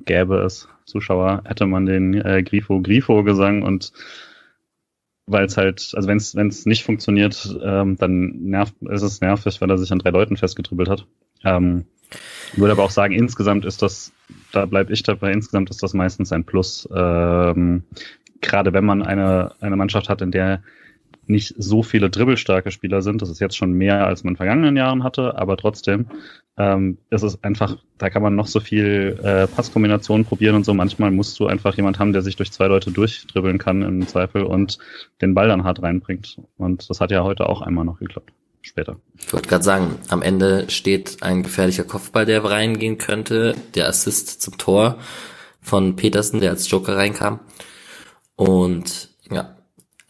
gäbe es Zuschauer, hätte man den äh, Grifo Grifo Gesang und weil es halt, also wenn es wenn es nicht funktioniert, ähm, dann nervt, ist es nervig, weil er sich an drei Leuten festgetrüppelt hat. Ähm, ich würde aber auch sagen, insgesamt ist das, da bleibe ich dabei, insgesamt ist das meistens ein Plus. Ähm, gerade wenn man eine, eine Mannschaft hat, in der nicht so viele dribbelstarke Spieler sind. Das ist jetzt schon mehr, als man in vergangenen Jahren hatte, aber trotzdem ähm, ist es einfach, da kann man noch so viel äh, Passkombinationen probieren und so. Manchmal musst du einfach jemand haben, der sich durch zwei Leute durchdribbeln kann im Zweifel und den Ball dann hart reinbringt. Und das hat ja heute auch einmal noch geklappt später. Ich wollte gerade sagen, am Ende steht ein gefährlicher Kopfball, der reingehen könnte, der Assist zum Tor von Petersen, der als Joker reinkam. Und ja,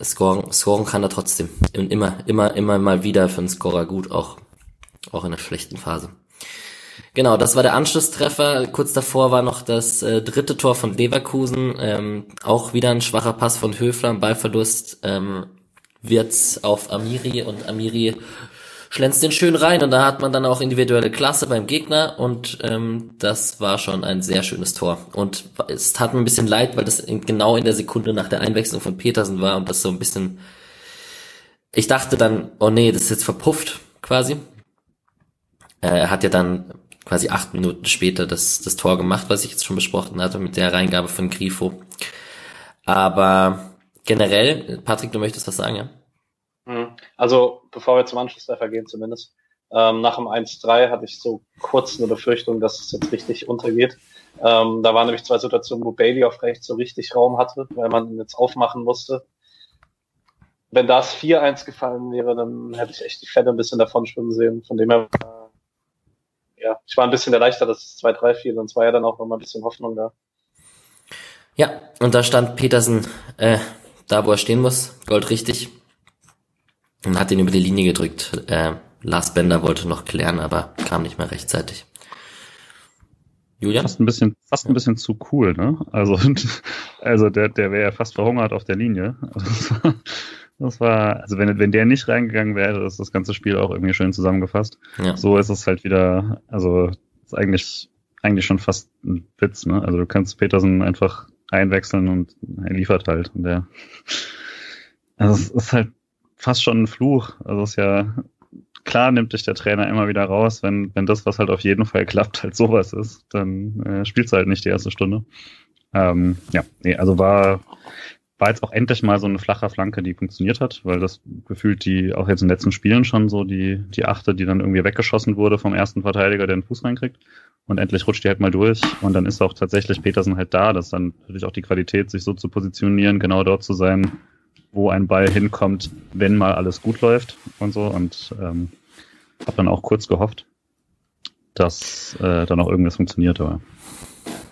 scoren, scoren kann er trotzdem. Und immer, immer, immer mal wieder für einen Scorer gut, auch, auch in der schlechten Phase. Genau, das war der Anschlusstreffer. Kurz davor war noch das äh, dritte Tor von Leverkusen. Ähm, auch wieder ein schwacher Pass von Höfler, Ballverlust. Ähm, wird's auf Amiri und Amiri schlänzt den schön rein und da hat man dann auch individuelle Klasse beim Gegner und ähm, das war schon ein sehr schönes Tor. Und es tat mir ein bisschen leid, weil das in, genau in der Sekunde nach der Einwechslung von Petersen war und das so ein bisschen. Ich dachte dann, oh nee, das ist jetzt verpufft quasi. Er hat ja dann quasi acht Minuten später das, das Tor gemacht, was ich jetzt schon besprochen hatte mit der Reingabe von Grifo. Aber generell, Patrick, du möchtest was sagen, ja? Mhm. Also, bevor wir zum Anschlusstreffer gehen zumindest, ähm, nach dem 1-3 hatte ich so kurz eine Befürchtung, dass es jetzt richtig untergeht. Ähm, da waren nämlich zwei Situationen, wo Bailey auf rechts so richtig Raum hatte, weil man ihn jetzt aufmachen musste. Wenn das 4-1 gefallen wäre, dann hätte ich echt die Fälle ein bisschen davon schwimmen sehen. Von dem her, äh, ja, ich war ein bisschen erleichtert, dass es 2-3 fiel, sonst war ja dann auch noch mal ein bisschen Hoffnung da. Ja, und da stand Petersen äh, da, wo er stehen muss, Gold richtig. Und hat ihn über die Linie gedrückt. Äh, Lars Bender wollte noch klären, aber kam nicht mehr rechtzeitig. Julian? Fast ein bisschen, fast ein bisschen zu cool, ne? Also, also der, der wäre ja fast verhungert auf der Linie. Das war, also wenn, wenn der nicht reingegangen wäre, ist das ganze Spiel auch irgendwie schön zusammengefasst. Ja. So ist es halt wieder, also ist eigentlich, eigentlich schon fast ein Witz, ne? Also du kannst Petersen einfach einwechseln und er liefert halt. Und der, also es ist halt fast schon ein Fluch. Also es ist ja, klar nimmt dich der Trainer immer wieder raus, wenn, wenn das, was halt auf jeden Fall klappt, halt sowas ist, dann äh, spielst du halt nicht die erste Stunde. Ähm, ja, nee, also war, war jetzt auch endlich mal so eine flache Flanke, die funktioniert hat, weil das gefühlt die, auch jetzt in den letzten Spielen schon so die, die achte, die dann irgendwie weggeschossen wurde vom ersten Verteidiger, der den Fuß reinkriegt und endlich rutscht die halt mal durch und dann ist auch tatsächlich Petersen halt da. Das ist dann natürlich auch die Qualität, sich so zu positionieren, genau dort zu sein, wo ein Ball hinkommt, wenn mal alles gut läuft und so und ähm, habe dann auch kurz gehofft, dass äh, dann auch irgendwas funktioniert, aber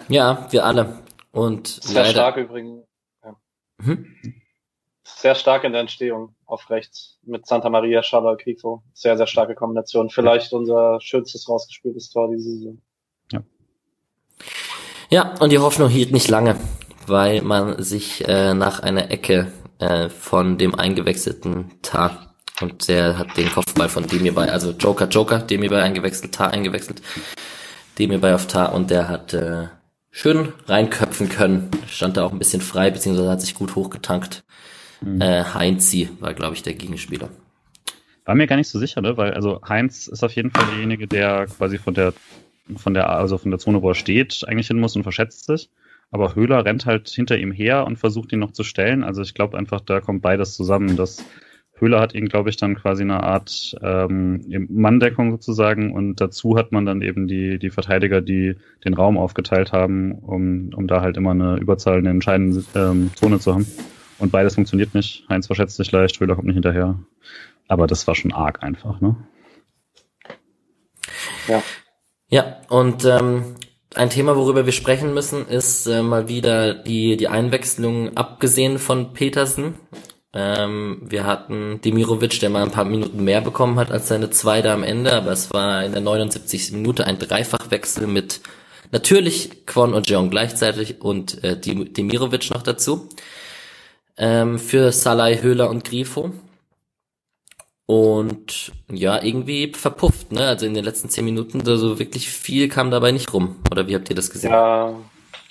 ja, wir alle und sehr leider. stark übrigens. Ja. Hm? Sehr stark in der Entstehung auf rechts mit Santa Maria, Schala, Grifo. Sehr, sehr starke Kombination. Vielleicht unser schönstes rausgespieltes Tor diese Saison. Ja, und die Hoffnung hielt nicht lange, weil man sich äh, nach einer Ecke äh, von dem eingewechselten Tar und der hat den Kopfball von Demir bei, also Joker, Joker, Demir bei eingewechselt, Tar eingewechselt, Demir bei auf Tar und der hat äh, schön reinköpfen können, stand da auch ein bisschen frei, beziehungsweise hat sich gut hochgetankt. Mhm. Äh, Heinzi war, glaube ich, der Gegenspieler. War mir gar nicht so sicher, ne? weil also Heinz ist auf jeden Fall derjenige, der quasi von der von der, also von der Zone, wo er steht, eigentlich hin muss und verschätzt sich. Aber Höhler rennt halt hinter ihm her und versucht ihn noch zu stellen. Also ich glaube einfach, da kommt beides zusammen. dass Höhler hat ihn, glaube ich, dann quasi eine Art ähm, Manndeckung sozusagen und dazu hat man dann eben die, die Verteidiger, die den Raum aufgeteilt haben, um, um da halt immer eine Überzahl in der entscheidenden ähm, Zone zu haben. Und beides funktioniert nicht. Heinz verschätzt sich leicht, Höhler kommt nicht hinterher. Aber das war schon arg einfach, ne? Ja. Ja, und ähm, ein Thema, worüber wir sprechen müssen, ist äh, mal wieder die, die Einwechslung abgesehen von Petersen. Ähm, wir hatten Demirovic, der mal ein paar Minuten mehr bekommen hat als seine zwei da am Ende, aber es war in der 79. Minute ein Dreifachwechsel mit natürlich Kwon und Jeong gleichzeitig und äh, Demirovic noch dazu. Ähm, für Salai, Höhler und Grifo. Und ja, irgendwie verpufft, ne? Also in den letzten zehn Minuten, also wirklich viel kam dabei nicht rum. Oder wie habt ihr das gesehen? Ja,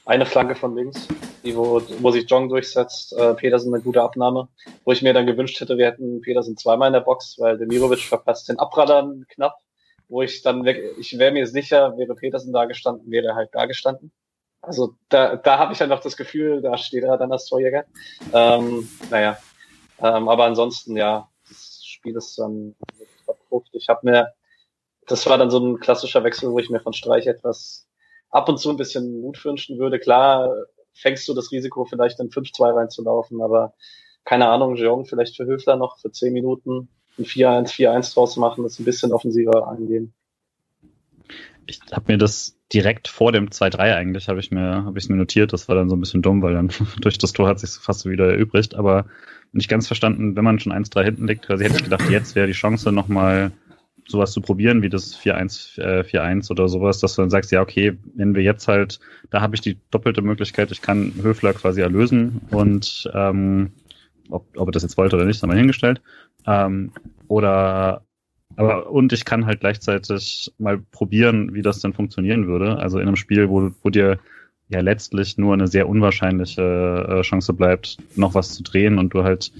eine Flanke von links, die wo, wo sich Jong durchsetzt, äh, Petersen eine gute Abnahme, wo ich mir dann gewünscht hätte, wir hätten Petersen zweimal in der Box, weil Demirovic verpasst den Abradern knapp, wo ich dann weg, ich wäre mir sicher, wäre Petersen da gestanden, wäre er halt da gestanden. Also da, da habe ich ja noch das Gefühl, da steht er dann als Torjäger. Ähm, naja, ähm, aber ansonsten ja, Spiel ist dann verpufft. Ich habe mir, das war dann so ein klassischer Wechsel, wo ich mir von Streich etwas ab und zu ein bisschen Mut wünschen würde. Klar, fängst du das Risiko vielleicht in 5-2 reinzulaufen, aber keine Ahnung, Jeong vielleicht für Höfler noch für 10 Minuten ein 4-1, 4-1 draus machen, das ein bisschen offensiver angehen. Ich habe mir das direkt vor dem 2-3 eigentlich, habe ich mir, habe ich mir notiert. Das war dann so ein bisschen dumm, weil dann durch das Tor hat sich fast wieder erübrigt. Aber nicht ganz verstanden, wenn man schon 1-3 hinten liegt. Also hätte ich gedacht, jetzt wäre die Chance nochmal sowas zu probieren, wie das 4-1, äh, 4-1 oder sowas, dass du dann sagst, ja, okay, wenn wir jetzt halt, da habe ich die doppelte Möglichkeit, ich kann Höfler quasi erlösen und ähm, ob, ob er das jetzt wollte oder nicht, haben wir hingestellt. Ähm, oder aber und ich kann halt gleichzeitig mal probieren, wie das dann funktionieren würde. Also in einem Spiel, wo, wo dir ja letztlich nur eine sehr unwahrscheinliche äh, Chance bleibt, noch was zu drehen und du halt,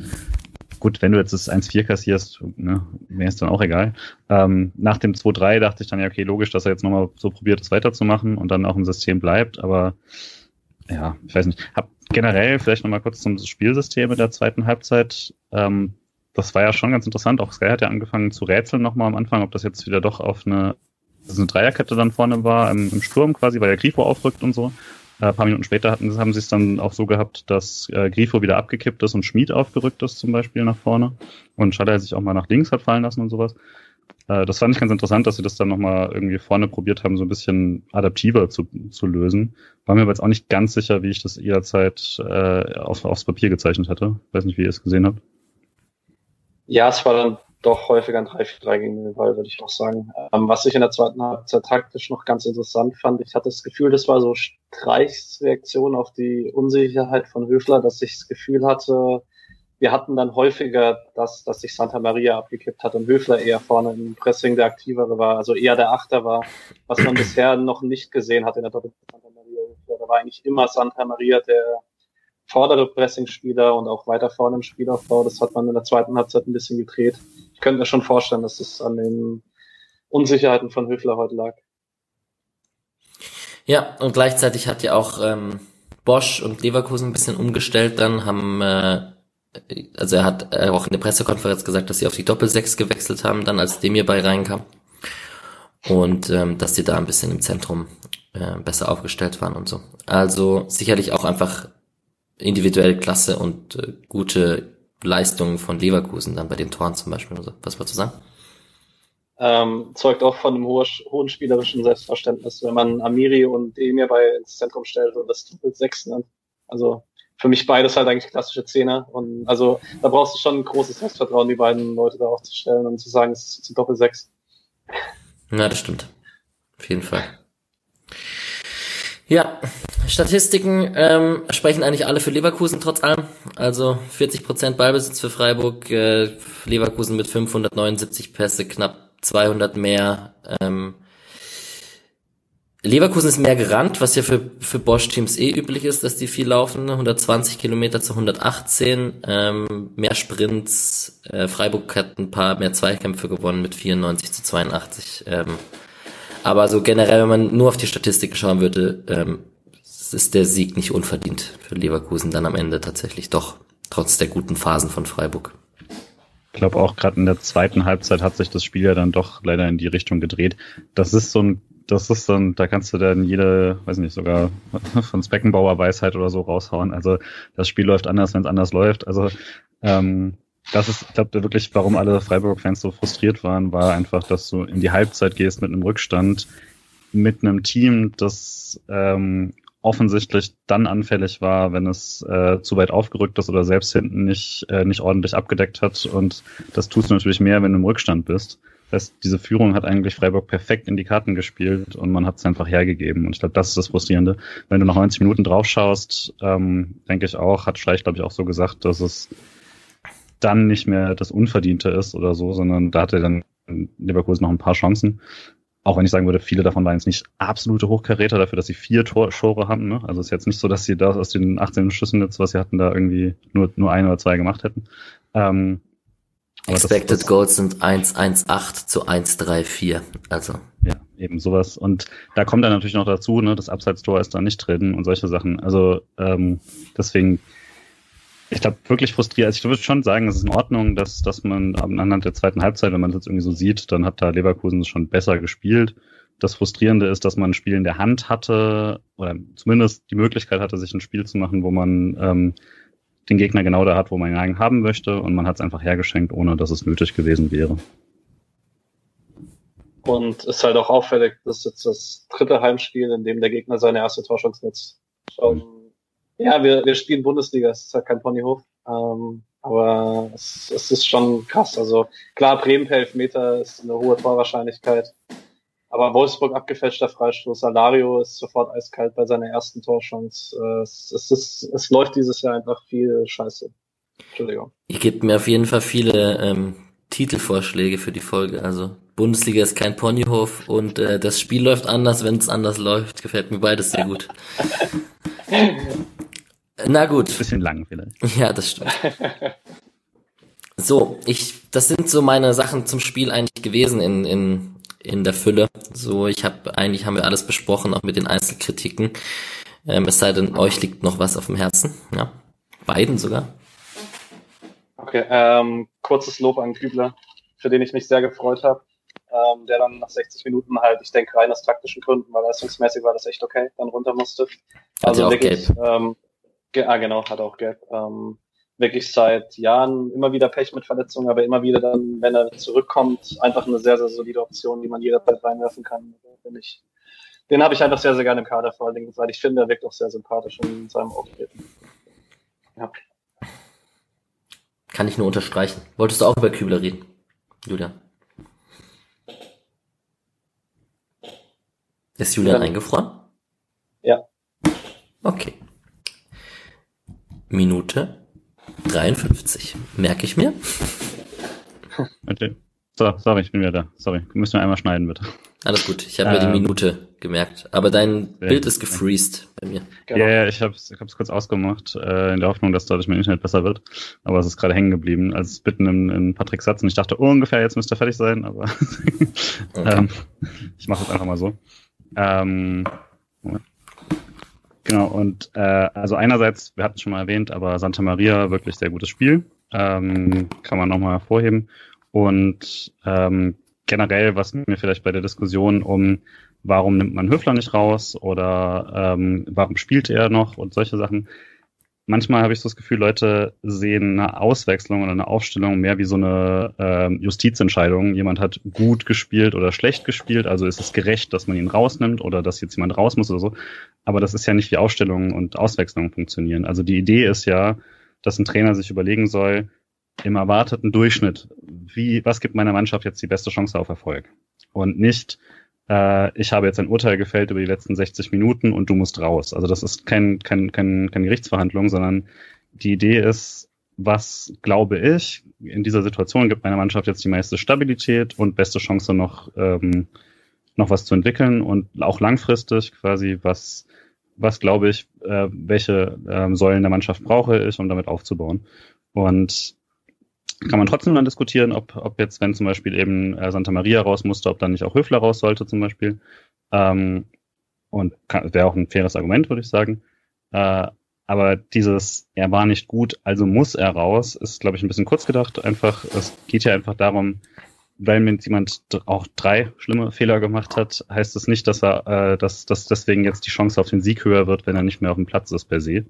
gut, wenn du jetzt das 1-4 kassierst, ne, wäre es dann auch egal. Ähm, nach dem 2-3 dachte ich dann ja, okay, logisch, dass er jetzt nochmal so probiert, es weiterzumachen und dann auch im System bleibt, aber ja, ich weiß nicht. Hab generell vielleicht nochmal kurz zum Spielsystem in der zweiten Halbzeit. Ähm, das war ja schon ganz interessant. Auch Sky hat ja angefangen zu rätseln nochmal am Anfang, ob das jetzt wieder doch auf eine, dass eine Dreierkette dann vorne war, im, im Sturm quasi, weil der Grifo aufrückt und so. Äh, ein paar Minuten später hatten, haben sie es dann auch so gehabt, dass äh, Grifo wieder abgekippt ist und Schmied aufgerückt ist zum Beispiel nach vorne und Schaller sich auch mal nach links hat fallen lassen und sowas. Äh, das fand ich ganz interessant, dass sie das dann nochmal irgendwie vorne probiert haben, so ein bisschen adaptiver zu, zu lösen. War mir aber jetzt auch nicht ganz sicher, wie ich das jederzeit äh, auf, aufs Papier gezeichnet hätte. Weiß nicht, wie ihr es gesehen habt. Ja, es war dann doch häufiger ein 3-4-3 gegen den Ball, würde ich auch sagen. Ähm, was ich in der zweiten Halbzeit taktisch noch ganz interessant fand, ich hatte das Gefühl, das war so Streichs Reaktion auf die Unsicherheit von Höfler, dass ich das Gefühl hatte, wir hatten dann häufiger das, dass sich Santa Maria abgekippt hat und Höfler eher vorne im Pressing der aktivere war, also eher der Achter war, was man bisher noch nicht gesehen hat in der Doppel Santa Maria. Da war eigentlich immer Santa Maria der vordere Pressing-Spieler und auch weiter vorne im Spielaufbau. Das hat man in der zweiten Halbzeit ein bisschen gedreht. Könnte mir schon vorstellen, dass es an den Unsicherheiten von Höfler heute lag. Ja, und gleichzeitig hat ja auch ähm, Bosch und Leverkusen ein bisschen umgestellt dann, haben äh, also er hat auch in der Pressekonferenz gesagt, dass sie auf die Doppelsechs gewechselt haben, dann als Demir bei reinkam. Und ähm, dass sie da ein bisschen im Zentrum äh, besser aufgestellt waren und so. Also sicherlich auch einfach individuelle Klasse und äh, gute Leistungen von Leverkusen dann bei den Toren zum Beispiel. Also, was wolltest du sagen? Ähm, zeugt auch von einem hohen, hohen spielerischen Selbstverständnis, wenn man Amiri und Emir bei ins Zentrum stellt und das Doppel sechs nennt. Also für mich beides halt eigentlich klassische Zehner. Und also da brauchst du schon ein großes Selbstvertrauen, die beiden Leute da aufzustellen und zu sagen, es ist Doppel sechs. Na, das stimmt. Auf jeden Fall. Ja, Statistiken ähm, sprechen eigentlich alle für Leverkusen trotz allem. Also 40% Ballbesitz für Freiburg, äh, Leverkusen mit 579 Pässe, knapp 200 mehr. Ähm, Leverkusen ist mehr gerannt, was ja für, für Bosch-Teams eh üblich ist, dass die viel laufen. 120 Kilometer zu 118, ähm, mehr Sprints. Äh, Freiburg hat ein paar mehr Zweikämpfe gewonnen mit 94 zu 82. Ähm, aber so generell, wenn man nur auf die Statistiken schauen würde, ähm, ist der Sieg nicht unverdient für Leverkusen dann am Ende tatsächlich doch, trotz der guten Phasen von Freiburg. Ich glaube auch gerade in der zweiten Halbzeit hat sich das Spiel ja dann doch leider in die Richtung gedreht. Das ist so ein das ist dann, da kannst du dann jede, weiß nicht, sogar von Speckenbauer Weisheit oder so raushauen. Also das Spiel läuft anders, wenn es anders läuft. Also ähm, das ist, ich glaube wirklich, warum alle Freiburg-Fans so frustriert waren, war einfach, dass du in die Halbzeit gehst mit einem Rückstand, mit einem Team, das ähm, offensichtlich dann anfällig war, wenn es äh, zu weit aufgerückt ist oder selbst hinten nicht, äh, nicht ordentlich abgedeckt hat. Und das tust du natürlich mehr, wenn du im Rückstand bist. Das heißt, diese Führung hat eigentlich Freiburg perfekt in die Karten gespielt und man hat es einfach hergegeben. Und ich glaube, das ist das Frustrierende. Wenn du nach 90 Minuten draufschaust, ähm, denke ich auch, hat Streich, glaube ich, auch so gesagt, dass es dann nicht mehr das Unverdiente ist oder so, sondern da hatte dann Leverkusen noch ein paar Chancen. Auch wenn ich sagen würde, viele davon waren jetzt nicht absolute Hochkaräter dafür, dass sie vier Tor Tore haben. Ne? Also es ist jetzt nicht so, dass sie da aus den 18 Schüssen jetzt, was sie hatten, da irgendwie nur, nur ein oder zwei gemacht hätten. Ähm, Expected das, das, Goals sind 1,18 zu 1,34. Also. Ja, eben sowas. Und da kommt dann natürlich noch dazu, ne, das Abseitstor ist da nicht drin und solche Sachen. Also ähm, deswegen, ich glaube, wirklich frustriert. Also ich würde schon sagen, es ist in Ordnung, dass, dass man anhand der zweiten Halbzeit, wenn man das jetzt irgendwie so sieht, dann hat da Leverkusen schon besser gespielt. Das Frustrierende ist, dass man ein Spiel in der Hand hatte, oder zumindest die Möglichkeit hatte, sich ein Spiel zu machen, wo man ähm, den Gegner genau da hat, wo man ihn haben möchte und man hat es einfach hergeschenkt, ohne dass es nötig gewesen wäre. Und ist halt auch auffällig, dass jetzt das dritte Heimspiel, in dem der Gegner seine erste Torchance nutzt. Schon, ja, wir, wir spielen Bundesliga, es ist halt kein Ponyhof. Ähm, aber es, es ist schon krass. Also klar, Bremen per Elfmeter ist eine hohe Torwahrscheinlichkeit. Aber Wolfsburg abgefälschter Freistoß. Salario ist sofort eiskalt bei seiner ersten Torchance. Äh, es, es, ist, es läuft dieses Jahr einfach viel Scheiße. Entschuldigung. Ihr gebt mir auf jeden Fall viele ähm, Titelvorschläge für die Folge. Also Bundesliga ist kein Ponyhof und äh, das Spiel läuft anders, wenn es anders läuft. Gefällt mir beides sehr gut. Na gut. Bisschen lang vielleicht. Ja, das stimmt. So, ich, das sind so meine Sachen zum Spiel eigentlich gewesen in, in in der Fülle. So, ich habe eigentlich haben wir alles besprochen, auch mit den Einzelkritiken. Ähm, es sei denn, euch liegt noch was auf dem Herzen. Ja, beiden sogar. Okay, ähm, kurzes Lob an Kübler, für den ich mich sehr gefreut habe. Ähm, der dann nach 60 Minuten halt, ich denke rein aus taktischen Gründen, weil leistungsmäßig war das echt okay, dann runter musste. Also auch wirklich, gelb. Ähm, ah, genau, hat auch gelb. Ähm, wirklich seit Jahren immer wieder Pech mit Verletzungen, aber immer wieder dann, wenn er zurückkommt, einfach eine sehr, sehr solide Option, die man jederzeit reinwerfen kann. Bin ich, den habe ich einfach sehr, sehr gerne im Kader, vor allen Dingen, weil ich finde, er wirkt auch sehr sympathisch in seinem Auftreten. Ja. Kann ich nur unterstreichen. Wolltest du auch über Kübler reden, Julian? Ist Julian ja. eingefroren? Ja. Okay. Minute 53. Merke ich mir. Okay. So, sorry, ich bin wieder da. Sorry, müssen wir einmal schneiden, bitte. Alles gut, ich habe ähm, mir die ähm, Minute gemerkt. Aber dein ja, Bild ist gefreezed bei mir. Genau. Ja, ja, ich habe es ich hab's kurz ausgemacht, äh, in der Hoffnung, dass dadurch mein Internet besser wird. Aber es ist gerade hängen geblieben, als Bitten in, in Patricks Satz. Und ich dachte, oh, ungefähr jetzt müsste er fertig sein. Aber okay. ähm, ich mache es einfach mal so. Ähm, Moment. Genau, und äh, also einerseits, wir hatten es schon mal erwähnt, aber Santa Maria, wirklich sehr gutes Spiel. Ähm, kann man nochmal hervorheben. Und ähm, generell, was mir vielleicht bei der Diskussion um, warum nimmt man Höfler nicht raus oder ähm, warum spielt er noch und solche Sachen, manchmal habe ich so das Gefühl, Leute sehen eine Auswechslung oder eine Aufstellung mehr wie so eine äh, Justizentscheidung. Jemand hat gut gespielt oder schlecht gespielt, also ist es gerecht, dass man ihn rausnimmt oder dass jetzt jemand raus muss oder so. Aber das ist ja nicht wie Aufstellungen und Auswechslungen funktionieren. Also die Idee ist ja, dass ein Trainer sich überlegen soll, im erwarteten Durchschnitt, wie, was gibt meiner Mannschaft jetzt die beste Chance auf Erfolg? Und nicht, äh, ich habe jetzt ein Urteil gefällt über die letzten 60 Minuten und du musst raus. Also das ist kein, kein, kein, keine Gerichtsverhandlung, sondern die Idee ist, was glaube ich, in dieser Situation gibt meiner Mannschaft jetzt die meiste Stabilität und beste Chance noch, ähm, noch was zu entwickeln und auch langfristig quasi, was, was glaube ich, äh, welche äh, Säulen der Mannschaft brauche ich, um damit aufzubauen. Und kann man trotzdem dann diskutieren, ob, ob jetzt, wenn zum Beispiel eben äh, Santa Maria raus musste, ob dann nicht auch Höfler raus sollte zum Beispiel. Ähm, und wäre auch ein faires Argument, würde ich sagen. Äh, aber dieses, er war nicht gut, also muss er raus, ist, glaube ich, ein bisschen kurz gedacht. Einfach, es geht ja einfach darum, weil mir jemand auch drei schlimme Fehler gemacht hat, heißt es das nicht, dass er, äh, dass, dass deswegen jetzt die Chance auf den Sieg höher wird, wenn er nicht mehr auf dem Platz ist per se.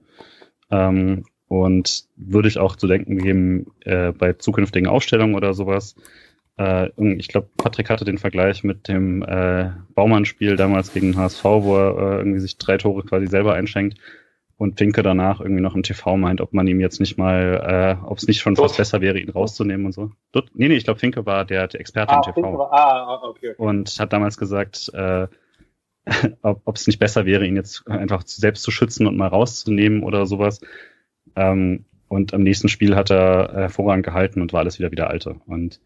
Ähm, und würde ich auch zu denken geben, äh, bei zukünftigen Ausstellungen oder sowas. Äh, ich glaube, Patrick hatte den Vergleich mit dem äh, Baumann-Spiel damals gegen HSV, wo er äh, irgendwie sich drei Tore quasi selber einschenkt und Finke danach irgendwie noch im TV meint, ob man ihm jetzt nicht mal, äh, ob es nicht schon Dort. fast besser wäre, ihn rauszunehmen und so. Dort, nee, nee, ich glaube, Finke war der, der Experte ah, im TV. War, ah, okay, okay. Und hat damals gesagt, äh, ob es nicht besser wäre, ihn jetzt einfach selbst zu schützen und mal rauszunehmen oder sowas. Ähm, und am nächsten Spiel hat er hervorragend gehalten und war alles wieder wieder alte. Und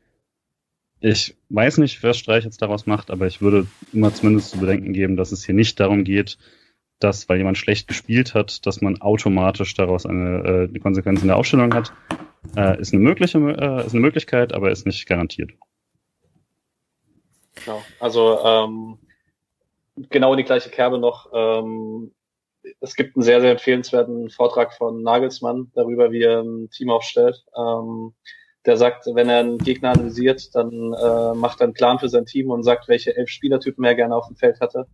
ich weiß nicht, wer Streich jetzt daraus macht, aber ich würde immer zumindest zu bedenken geben, dass es hier nicht darum geht, dass, weil jemand schlecht gespielt hat, dass man automatisch daraus eine, äh, Konsequenz in der Aufstellung hat, äh, ist, eine mögliche, äh, ist eine Möglichkeit, aber ist nicht garantiert. Genau. Also ähm, genau in die gleiche Kerbe noch. Ähm, es gibt einen sehr, sehr empfehlenswerten Vortrag von Nagelsmann darüber, wie er ein Team aufstellt. Ähm, der sagt, wenn er einen Gegner analysiert, dann äh, macht er einen Plan für sein Team und sagt, welche elf Spielertypen er gerne auf dem Feld hatte.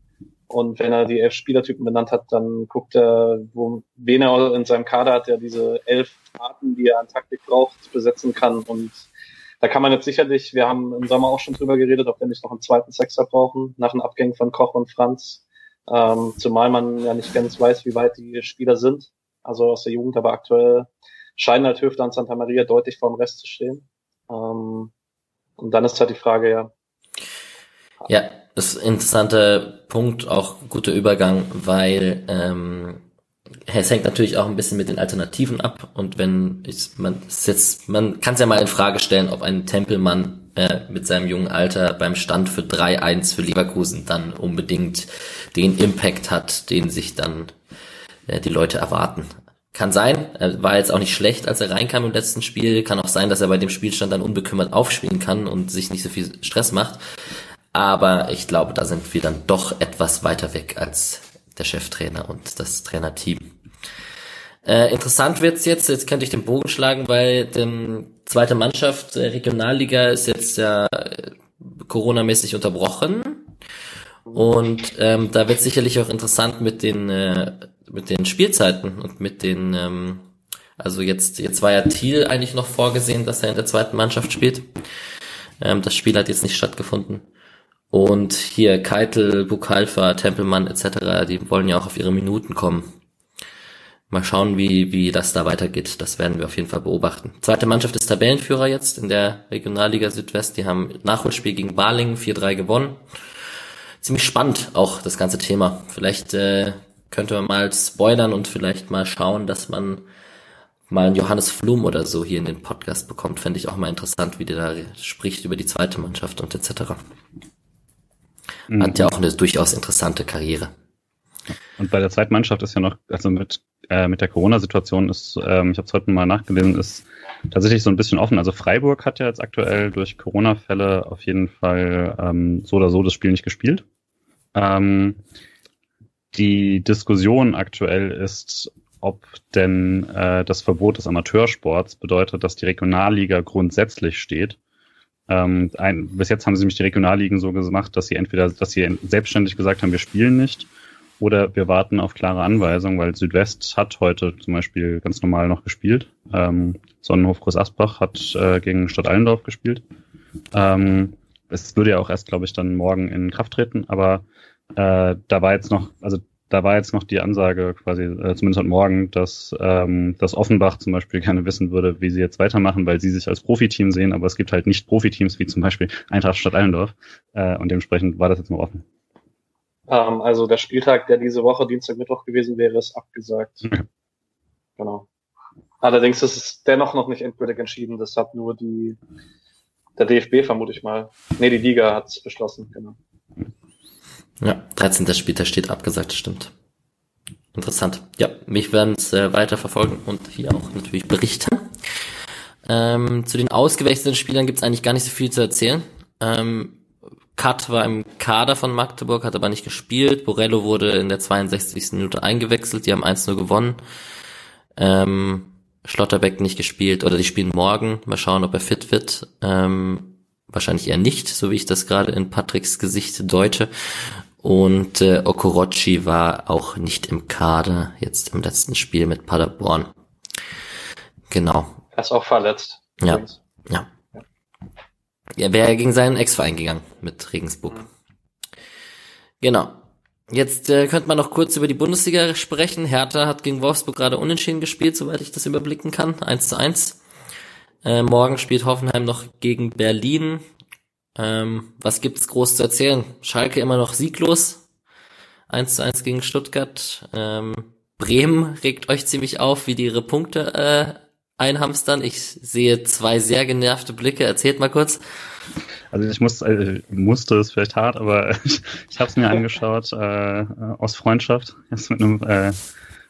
Und wenn er die elf Spielertypen benannt hat, dann guckt er, wo, wen er in seinem Kader hat, der diese elf Arten, die er an Taktik braucht, besetzen kann. Und da kann man jetzt sicherlich, wir haben im Sommer auch schon drüber geredet, ob wir nicht noch einen zweiten Sechser brauchen, nach den Abgängen von Koch und Franz. Ähm, zumal man ja nicht ganz weiß, wie weit die Spieler sind. Also aus der Jugend, aber aktuell scheinen halt Höfler und Santa Maria deutlich vor dem Rest zu stehen. Ähm, und dann ist halt die Frage, ja. Ja, das ist ein interessanter Punkt, auch guter Übergang, weil ähm, es hängt natürlich auch ein bisschen mit den Alternativen ab. Und wenn ich, man ist jetzt, man kann es ja mal in Frage stellen, ob ein Tempelmann äh, mit seinem jungen Alter beim Stand für 3-1 für Leverkusen dann unbedingt den Impact hat, den sich dann äh, die Leute erwarten. Kann sein, er war jetzt auch nicht schlecht, als er reinkam im letzten Spiel. Kann auch sein, dass er bei dem Spielstand dann unbekümmert aufspielen kann und sich nicht so viel Stress macht. Aber ich glaube, da sind wir dann doch etwas weiter weg als der Cheftrainer und das Trainerteam. Äh, interessant wird's jetzt, jetzt könnte ich den Bogen schlagen, weil die zweite Mannschaft äh, Regionalliga ist jetzt ja äh, Corona-mäßig unterbrochen. Und ähm, da wird sicherlich auch interessant mit den äh, mit den Spielzeiten und mit den ähm, also jetzt jetzt war ja Thiel eigentlich noch vorgesehen, dass er in der zweiten Mannschaft spielt. Ähm, das Spiel hat jetzt nicht stattgefunden. Und hier Keitel, Bukalfa, Tempelmann etc., die wollen ja auch auf ihre Minuten kommen. Mal schauen, wie, wie das da weitergeht. Das werden wir auf jeden Fall beobachten. Zweite Mannschaft ist Tabellenführer jetzt in der Regionalliga Südwest. Die haben Nachholspiel gegen Balingen 4-3 gewonnen. Ziemlich spannend auch das ganze Thema. Vielleicht äh, könnte man mal spoilern und vielleicht mal schauen, dass man mal einen Johannes Flum oder so hier in den Podcast bekommt. Fände ich auch mal interessant, wie der da spricht über die zweite Mannschaft und etc. Mhm. Hat ja auch eine durchaus interessante Karriere. Und bei der zweiten Mannschaft ist ja noch, also mit, äh, mit der Corona-Situation ist, ähm, ich habe es heute mal nachgelesen, ist tatsächlich so ein bisschen offen. Also Freiburg hat ja jetzt aktuell durch Corona-Fälle auf jeden Fall ähm, so oder so das Spiel nicht gespielt. Ähm, die Diskussion aktuell ist, ob denn äh, das Verbot des Amateursports bedeutet, dass die Regionalliga grundsätzlich steht ähm, ein, bis jetzt haben sie mich die Regionalligen so gemacht, dass sie entweder, dass sie selbstständig gesagt haben, wir spielen nicht, oder wir warten auf klare Anweisungen, weil Südwest hat heute zum Beispiel ganz normal noch gespielt. Ähm, Sonnenhof Groß Asbach hat äh, gegen Stadt Allendorf gespielt. Ähm, es würde ja auch erst, glaube ich, dann morgen in Kraft treten, aber äh, da war jetzt noch, also da war jetzt noch die Ansage quasi, äh, zumindest heute Morgen, dass, ähm, dass Offenbach zum Beispiel gerne wissen würde, wie sie jetzt weitermachen, weil sie sich als Profiteam sehen, aber es gibt halt nicht Profiteams wie zum Beispiel Eintracht Stadt Allendorf äh, und dementsprechend war das jetzt noch offen. Ähm, also der Spieltag, der diese Woche Dienstag, Mittwoch gewesen wäre, ist abgesagt. Ja. Genau. Allerdings ist es dennoch noch nicht endgültig entschieden, das hat nur die der DFB vermute ich mal. Nee, die Liga hat es beschlossen, genau. Ja, 13. Spieltag steht abgesagt, stimmt. Interessant. Ja, mich werden es äh, weiter verfolgen und hier auch natürlich berichten. Ähm, zu den ausgewechselten Spielern gibt es eigentlich gar nicht so viel zu erzählen. Ähm, Kat war im Kader von Magdeburg, hat aber nicht gespielt. Borello wurde in der 62. Minute eingewechselt, die haben 1-0 gewonnen. Ähm, Schlotterbeck nicht gespielt oder die spielen morgen. Mal schauen, ob er fit wird. Ähm, wahrscheinlich eher nicht, so wie ich das gerade in Patricks Gesicht deute. Und äh, Okorochi war auch nicht im Kader jetzt im letzten Spiel mit Paderborn. Genau. Er ist auch verletzt. Ja. Übrigens. Ja. Er wäre gegen seinen Ex-Verein gegangen mit Regensburg. Genau. Jetzt äh, könnte man noch kurz über die Bundesliga sprechen. Hertha hat gegen Wolfsburg gerade unentschieden gespielt, soweit ich das überblicken kann. 1 zu 1. Äh, morgen spielt Hoffenheim noch gegen Berlin. Ähm, was gibt's groß zu erzählen? Schalke immer noch sieglos. 1 zu 1 gegen Stuttgart. Ähm, Bremen regt euch ziemlich auf, wie die ihre Punkte äh, einhamstern. Ich sehe zwei sehr genervte Blicke. Erzählt mal kurz. Also ich muss, äh, musste es vielleicht hart, aber ich, ich habe es mir angeschaut äh, aus Freundschaft. Jetzt mit einem äh,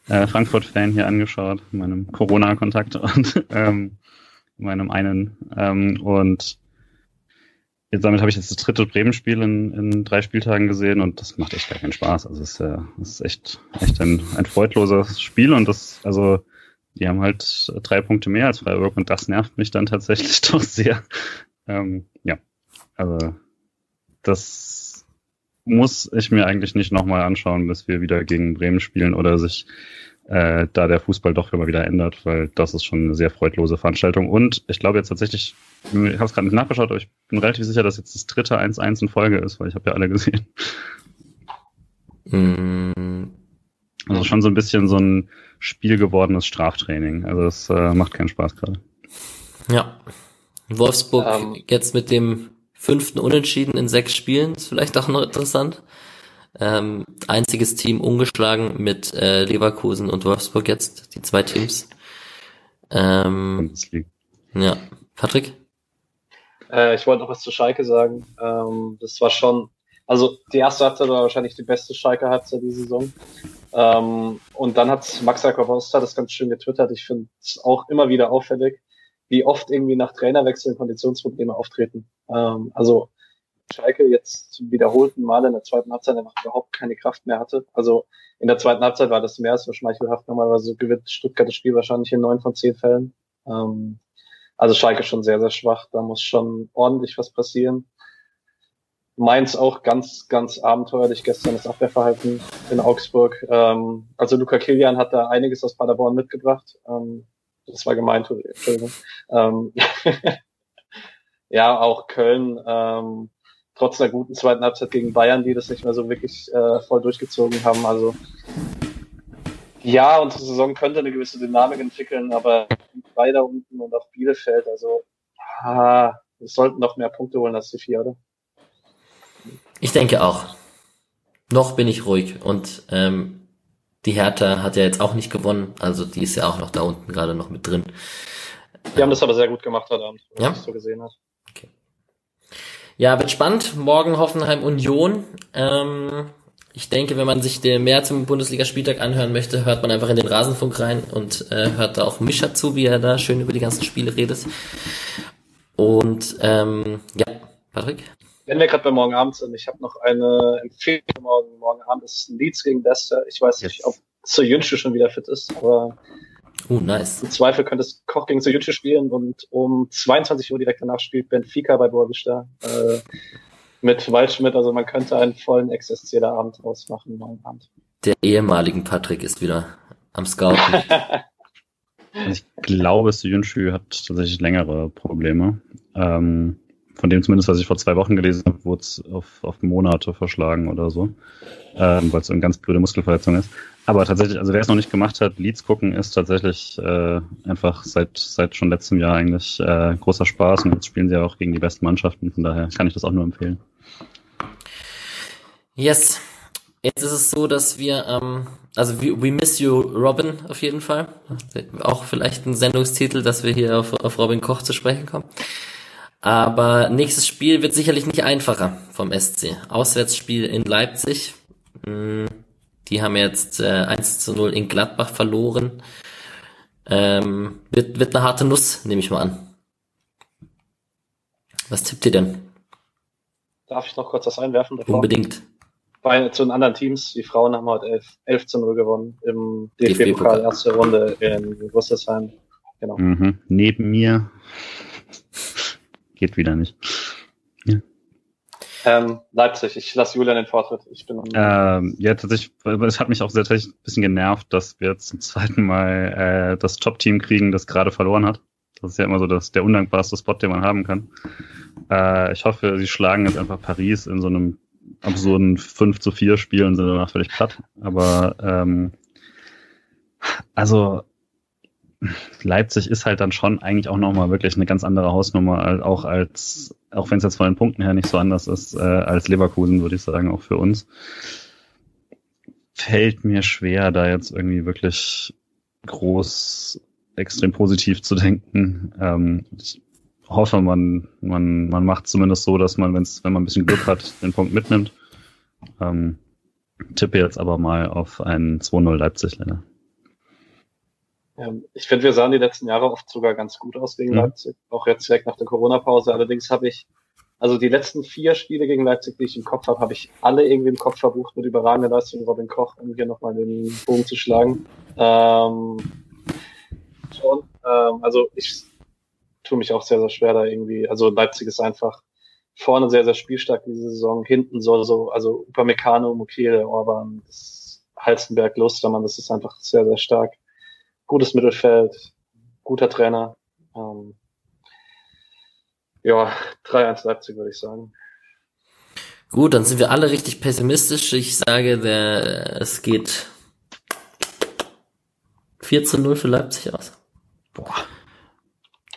äh, Frankfurt-Fan hier angeschaut, meinem Corona-Kontakt und ähm, meinem einen. Ähm, und jetzt damit habe ich jetzt das dritte Bremen-Spiel in, in drei Spieltagen gesehen und das macht echt gar keinen Spaß. Also es ist, ja, es ist echt, echt ein, ein freudloses Spiel und das, also die haben halt drei Punkte mehr als Freiburg und das nervt mich dann tatsächlich doch sehr. Ähm, ja, also das muss ich mir eigentlich nicht nochmal anschauen, bis wir wieder gegen Bremen spielen oder sich äh, da der Fußball doch immer wieder ändert, weil das ist schon eine sehr freudlose Veranstaltung. Und ich glaube jetzt tatsächlich, ich habe es gerade nicht nachgeschaut, aber ich bin relativ sicher, dass jetzt das dritte 1-1 in Folge ist, weil ich habe ja alle gesehen. Mm. Also schon so ein bisschen so ein Spiel gewordenes Straftraining. Also es äh, macht keinen Spaß gerade. Ja. Wolfsburg um. Ähm. jetzt mit dem fünften Unentschieden in sechs Spielen, ist vielleicht auch noch interessant. Ähm, einziges Team ungeschlagen mit äh, Leverkusen und Wolfsburg jetzt, die zwei Teams. Ähm, ja, Patrick? Äh, ich wollte noch was zu Schalke sagen. Ähm, das war schon, also die erste Halbzeit war wahrscheinlich die beste Schalke Halbzeit die Saison. Ähm, und dann hat Max Jakobosta das ganz schön getwittert. Ich finde es auch immer wieder auffällig, wie oft irgendwie nach Trainerwechseln Konditionsprobleme auftreten. Ähm, also Schalke jetzt zum wiederholten Mal in der zweiten Halbzeit einfach überhaupt keine Kraft mehr hatte. Also in der zweiten Halbzeit war das mehr als schmeichelhaft. Normalerweise gewinnt Stuttgart das Spiel wahrscheinlich in neun von zehn Fällen. Ähm, also Schalke schon sehr, sehr schwach. Da muss schon ordentlich was passieren. Mainz auch ganz, ganz abenteuerlich gestern das Abwehrverhalten in Augsburg. Ähm, also Luca Kilian hat da einiges aus Paderborn mitgebracht. Ähm, das war gemeint, Entschuldigung. Ähm, ja, auch Köln, ähm, trotz einer guten zweiten Halbzeit gegen Bayern, die das nicht mehr so wirklich äh, voll durchgezogen haben. Also ja, unsere Saison könnte eine gewisse Dynamik entwickeln, aber drei da unten und auch Bielefeld, also ah, wir sollten noch mehr Punkte holen als die vier, oder? Ich denke auch. Noch bin ich ruhig und ähm, die Hertha hat ja jetzt auch nicht gewonnen, also die ist ja auch noch da unten gerade noch mit drin. Die haben das aber sehr gut gemacht heute Abend, wenn ja? so gesehen hat. Okay. Ja, wird spannend. Morgen Hoffenheim Union. Ähm, ich denke, wenn man sich mehr zum Bundesligaspieltag anhören möchte, hört man einfach in den Rasenfunk rein und äh, hört da auch Mischa zu, wie er da schön über die ganzen Spiele redet. Und ähm, ja, Patrick? Wenn wir gerade bei morgen Abend sind, ich habe noch eine Empfehlung für morgen. Morgen Abend ist Leeds gegen Leicester. Ich weiß yes. nicht, ob Soyuncu schon wieder fit ist, aber uh, nice. im Zweifel könnte es Koch gegen Soyuncu spielen und um 22 Uhr direkt danach spielt Benfica bei Boavista äh, mit Waldschmidt. Also man könnte einen vollen Ex-SCler Abend ausmachen morgen Abend. Der ehemaligen Patrick ist wieder am Scouten. ich glaube, Soyuncu hat tatsächlich längere Probleme. Ähm, von dem zumindest, was ich vor zwei Wochen gelesen habe, wurde es auf, auf Monate verschlagen oder so, ähm, weil es eine ganz blöde Muskelverletzung ist. Aber tatsächlich, also wer es noch nicht gemacht hat, Leads gucken ist tatsächlich äh, einfach seit seit schon letztem Jahr eigentlich äh, großer Spaß und jetzt spielen sie ja auch gegen die besten Mannschaften, von daher kann ich das auch nur empfehlen. Yes. Jetzt ist es so, dass wir, ähm, also we, we miss you, Robin, auf jeden Fall. Auch vielleicht ein Sendungstitel, dass wir hier auf, auf Robin Koch zu sprechen kommen. Aber nächstes Spiel wird sicherlich nicht einfacher vom SC. Auswärtsspiel in Leipzig. Hm, die haben jetzt äh, 1 zu 0 in Gladbach verloren. Ähm, wird, wird eine harte Nuss, nehme ich mal an. Was tippt ihr denn? Darf ich noch kurz was einwerfen? Davor? Unbedingt. Bei, zu den anderen Teams, die Frauen haben heute 11, 11 zu 0 gewonnen im DFB-Pokal, erste Runde in Rüsselsheim. Genau. Mhm. Neben mir geht wieder nicht. Ähm, Leipzig, ich lasse Julian den Vortritt. Ich bin ähm, ja, tatsächlich, es hat mich auch sehr tatsächlich ein bisschen genervt, dass wir jetzt zum zweiten Mal äh, das Top-Team kriegen, das gerade verloren hat. Das ist ja immer so das, der undankbarste Spot, den man haben kann. Äh, ich hoffe, sie schlagen jetzt einfach Paris in so einem absurden 5 zu 4 Spiel und sind danach völlig platt. Aber ähm, also Leipzig ist halt dann schon eigentlich auch nochmal wirklich eine ganz andere Hausnummer, auch als, auch wenn es jetzt von den Punkten her nicht so anders ist, äh, als Leverkusen, würde ich sagen, auch für uns. Fällt mir schwer, da jetzt irgendwie wirklich groß extrem positiv zu denken. Ähm, ich hoffe, man, man, man macht zumindest so, dass man, wenn's, wenn man ein bisschen Glück hat, den Punkt mitnimmt. Ähm, tippe jetzt aber mal auf einen 2-0 Leipzig leider. Ähm, ich finde, wir sahen die letzten Jahre oft sogar ganz gut aus gegen mhm. Leipzig, auch jetzt direkt nach der Corona-Pause. Allerdings habe ich, also die letzten vier Spiele gegen Leipzig, die ich im Kopf habe, habe ich alle irgendwie im Kopf verbucht mit überragender Leistung Robin Koch, um hier nochmal den Bogen zu schlagen. Ähm, schon, ähm, also ich tue mich auch sehr, sehr schwer da irgendwie. Also Leipzig ist einfach vorne sehr, sehr spielstark diese Saison, hinten so, so, also Upamecano, Mukele, Orban, Halstenberg, Lustermann, das ist einfach sehr, sehr stark gutes Mittelfeld, guter Trainer. Ähm, ja, 3-1 Leipzig würde ich sagen. Gut, dann sind wir alle richtig pessimistisch. Ich sage, der, es geht 4 zu 0 für Leipzig aus. Boah.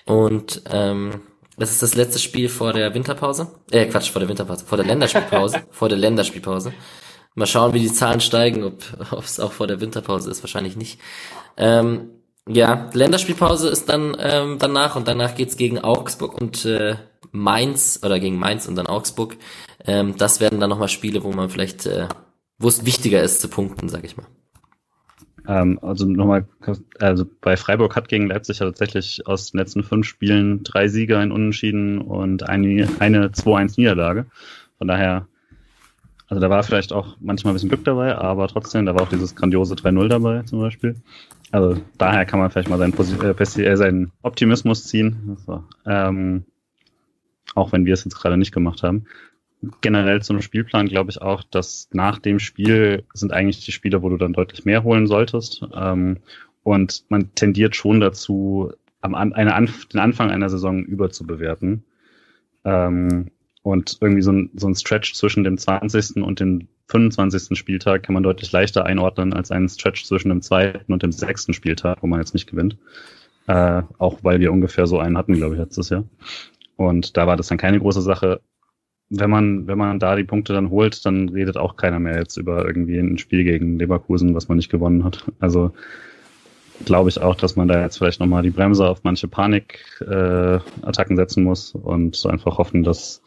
Und ähm, das ist das letzte Spiel vor der Winterpause. Äh, Quatsch, vor der Winterpause, vor der Länderspielpause. vor der Länderspielpause. Mal schauen, wie die Zahlen steigen, ob es auch vor der Winterpause ist, wahrscheinlich nicht. Ähm, ja, Länderspielpause ist dann ähm, danach und danach geht's gegen Augsburg und äh, Mainz oder gegen Mainz und dann Augsburg. Ähm, das werden dann nochmal Spiele, wo man vielleicht, äh, wo es wichtiger ist zu punkten, sag ich mal. Ähm, also nochmal, also bei Freiburg hat gegen Leipzig ja tatsächlich aus den letzten fünf Spielen drei Sieger in Unentschieden und eine, eine 2-1 Niederlage. Von daher also da war vielleicht auch manchmal ein bisschen Glück dabei, aber trotzdem, da war auch dieses grandiose 3-0 dabei zum Beispiel. Also daher kann man vielleicht mal seinen, äh, äh, seinen Optimismus ziehen. Also, ähm, auch wenn wir es jetzt gerade nicht gemacht haben. Generell zu einem Spielplan glaube ich auch, dass nach dem Spiel sind eigentlich die Spiele, wo du dann deutlich mehr holen solltest. Ähm, und man tendiert schon dazu, am, eine, den Anfang einer Saison überzubewerten. Ähm, und irgendwie so ein, so ein Stretch zwischen dem 20. und dem 25. Spieltag kann man deutlich leichter einordnen als einen Stretch zwischen dem zweiten und dem sechsten Spieltag, wo man jetzt nicht gewinnt. Äh, auch weil wir ungefähr so einen hatten, glaube ich, letztes Jahr. Und da war das dann keine große Sache. Wenn man, wenn man da die Punkte dann holt, dann redet auch keiner mehr jetzt über irgendwie ein Spiel gegen Leverkusen, was man nicht gewonnen hat. Also glaube ich auch, dass man da jetzt vielleicht nochmal die Bremse auf manche Panikattacken äh, setzen muss und einfach hoffen, dass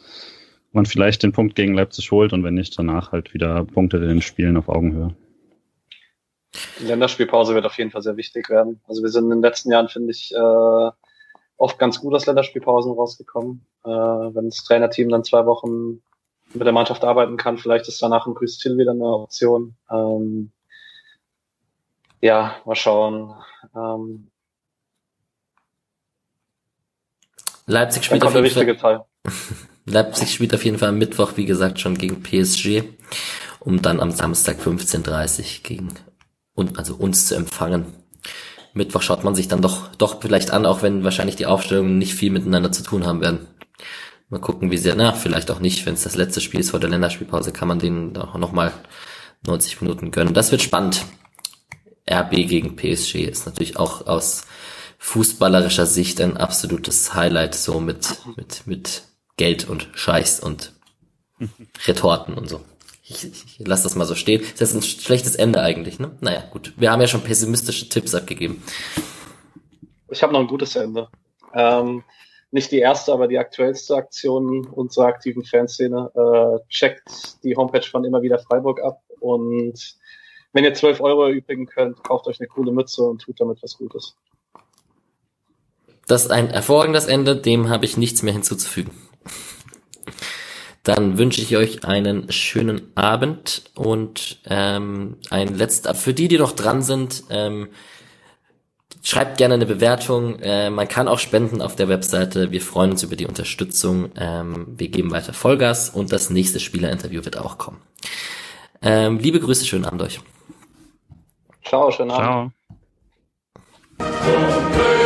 man vielleicht den Punkt gegen Leipzig holt und wenn nicht, danach halt wieder Punkte in den Spielen auf Augenhöhe. Die Länderspielpause wird auf jeden Fall sehr wichtig werden. Also wir sind in den letzten Jahren, finde ich, äh, oft ganz gut aus Länderspielpausen rausgekommen. Äh, wenn das Trainerteam dann zwei Wochen mit der Mannschaft arbeiten kann, vielleicht ist danach ein Küstil wieder eine Option. Ähm, ja, mal schauen. Ähm, Leipzig spielt auf jeden Fall. Teil. Leipzig spielt auf jeden Fall am Mittwoch, wie gesagt, schon gegen PSG, um dann am Samstag 15.30 gegen und also uns zu empfangen. Mittwoch schaut man sich dann doch doch vielleicht an, auch wenn wahrscheinlich die Aufstellungen nicht viel miteinander zu tun haben werden. Mal gucken, wie sie, na, vielleicht auch nicht, wenn es das letzte Spiel ist vor der Länderspielpause, kann man denen auch nochmal 90 Minuten gönnen. Das wird spannend. RB gegen PSG ist natürlich auch aus fußballerischer Sicht ein absolutes Highlight, so mit, mit, mit Geld und Scheiß und Retorten und so. Ich, ich, ich lasse das mal so stehen. Das ist ein schlechtes Ende eigentlich, ne? Naja, gut. Wir haben ja schon pessimistische Tipps abgegeben. Ich habe noch ein gutes Ende. Ähm, nicht die erste, aber die aktuellste Aktion unserer aktiven Fanszene. Äh, checkt die Homepage von immer wieder Freiburg ab und wenn ihr 12 Euro übrigen könnt, kauft euch eine coole Mütze und tut damit was Gutes. Das ist ein hervorragendes Ende, dem habe ich nichts mehr hinzuzufügen. Dann wünsche ich euch einen schönen Abend und ähm, ein letzter, für die, die noch dran sind, ähm, schreibt gerne eine Bewertung. Äh, man kann auch spenden auf der Webseite. Wir freuen uns über die Unterstützung. Ähm, wir geben weiter Vollgas und das nächste Spielerinterview wird auch kommen. Ähm, liebe Grüße, schönen Abend euch. Ciao, schönen Abend. Ciao.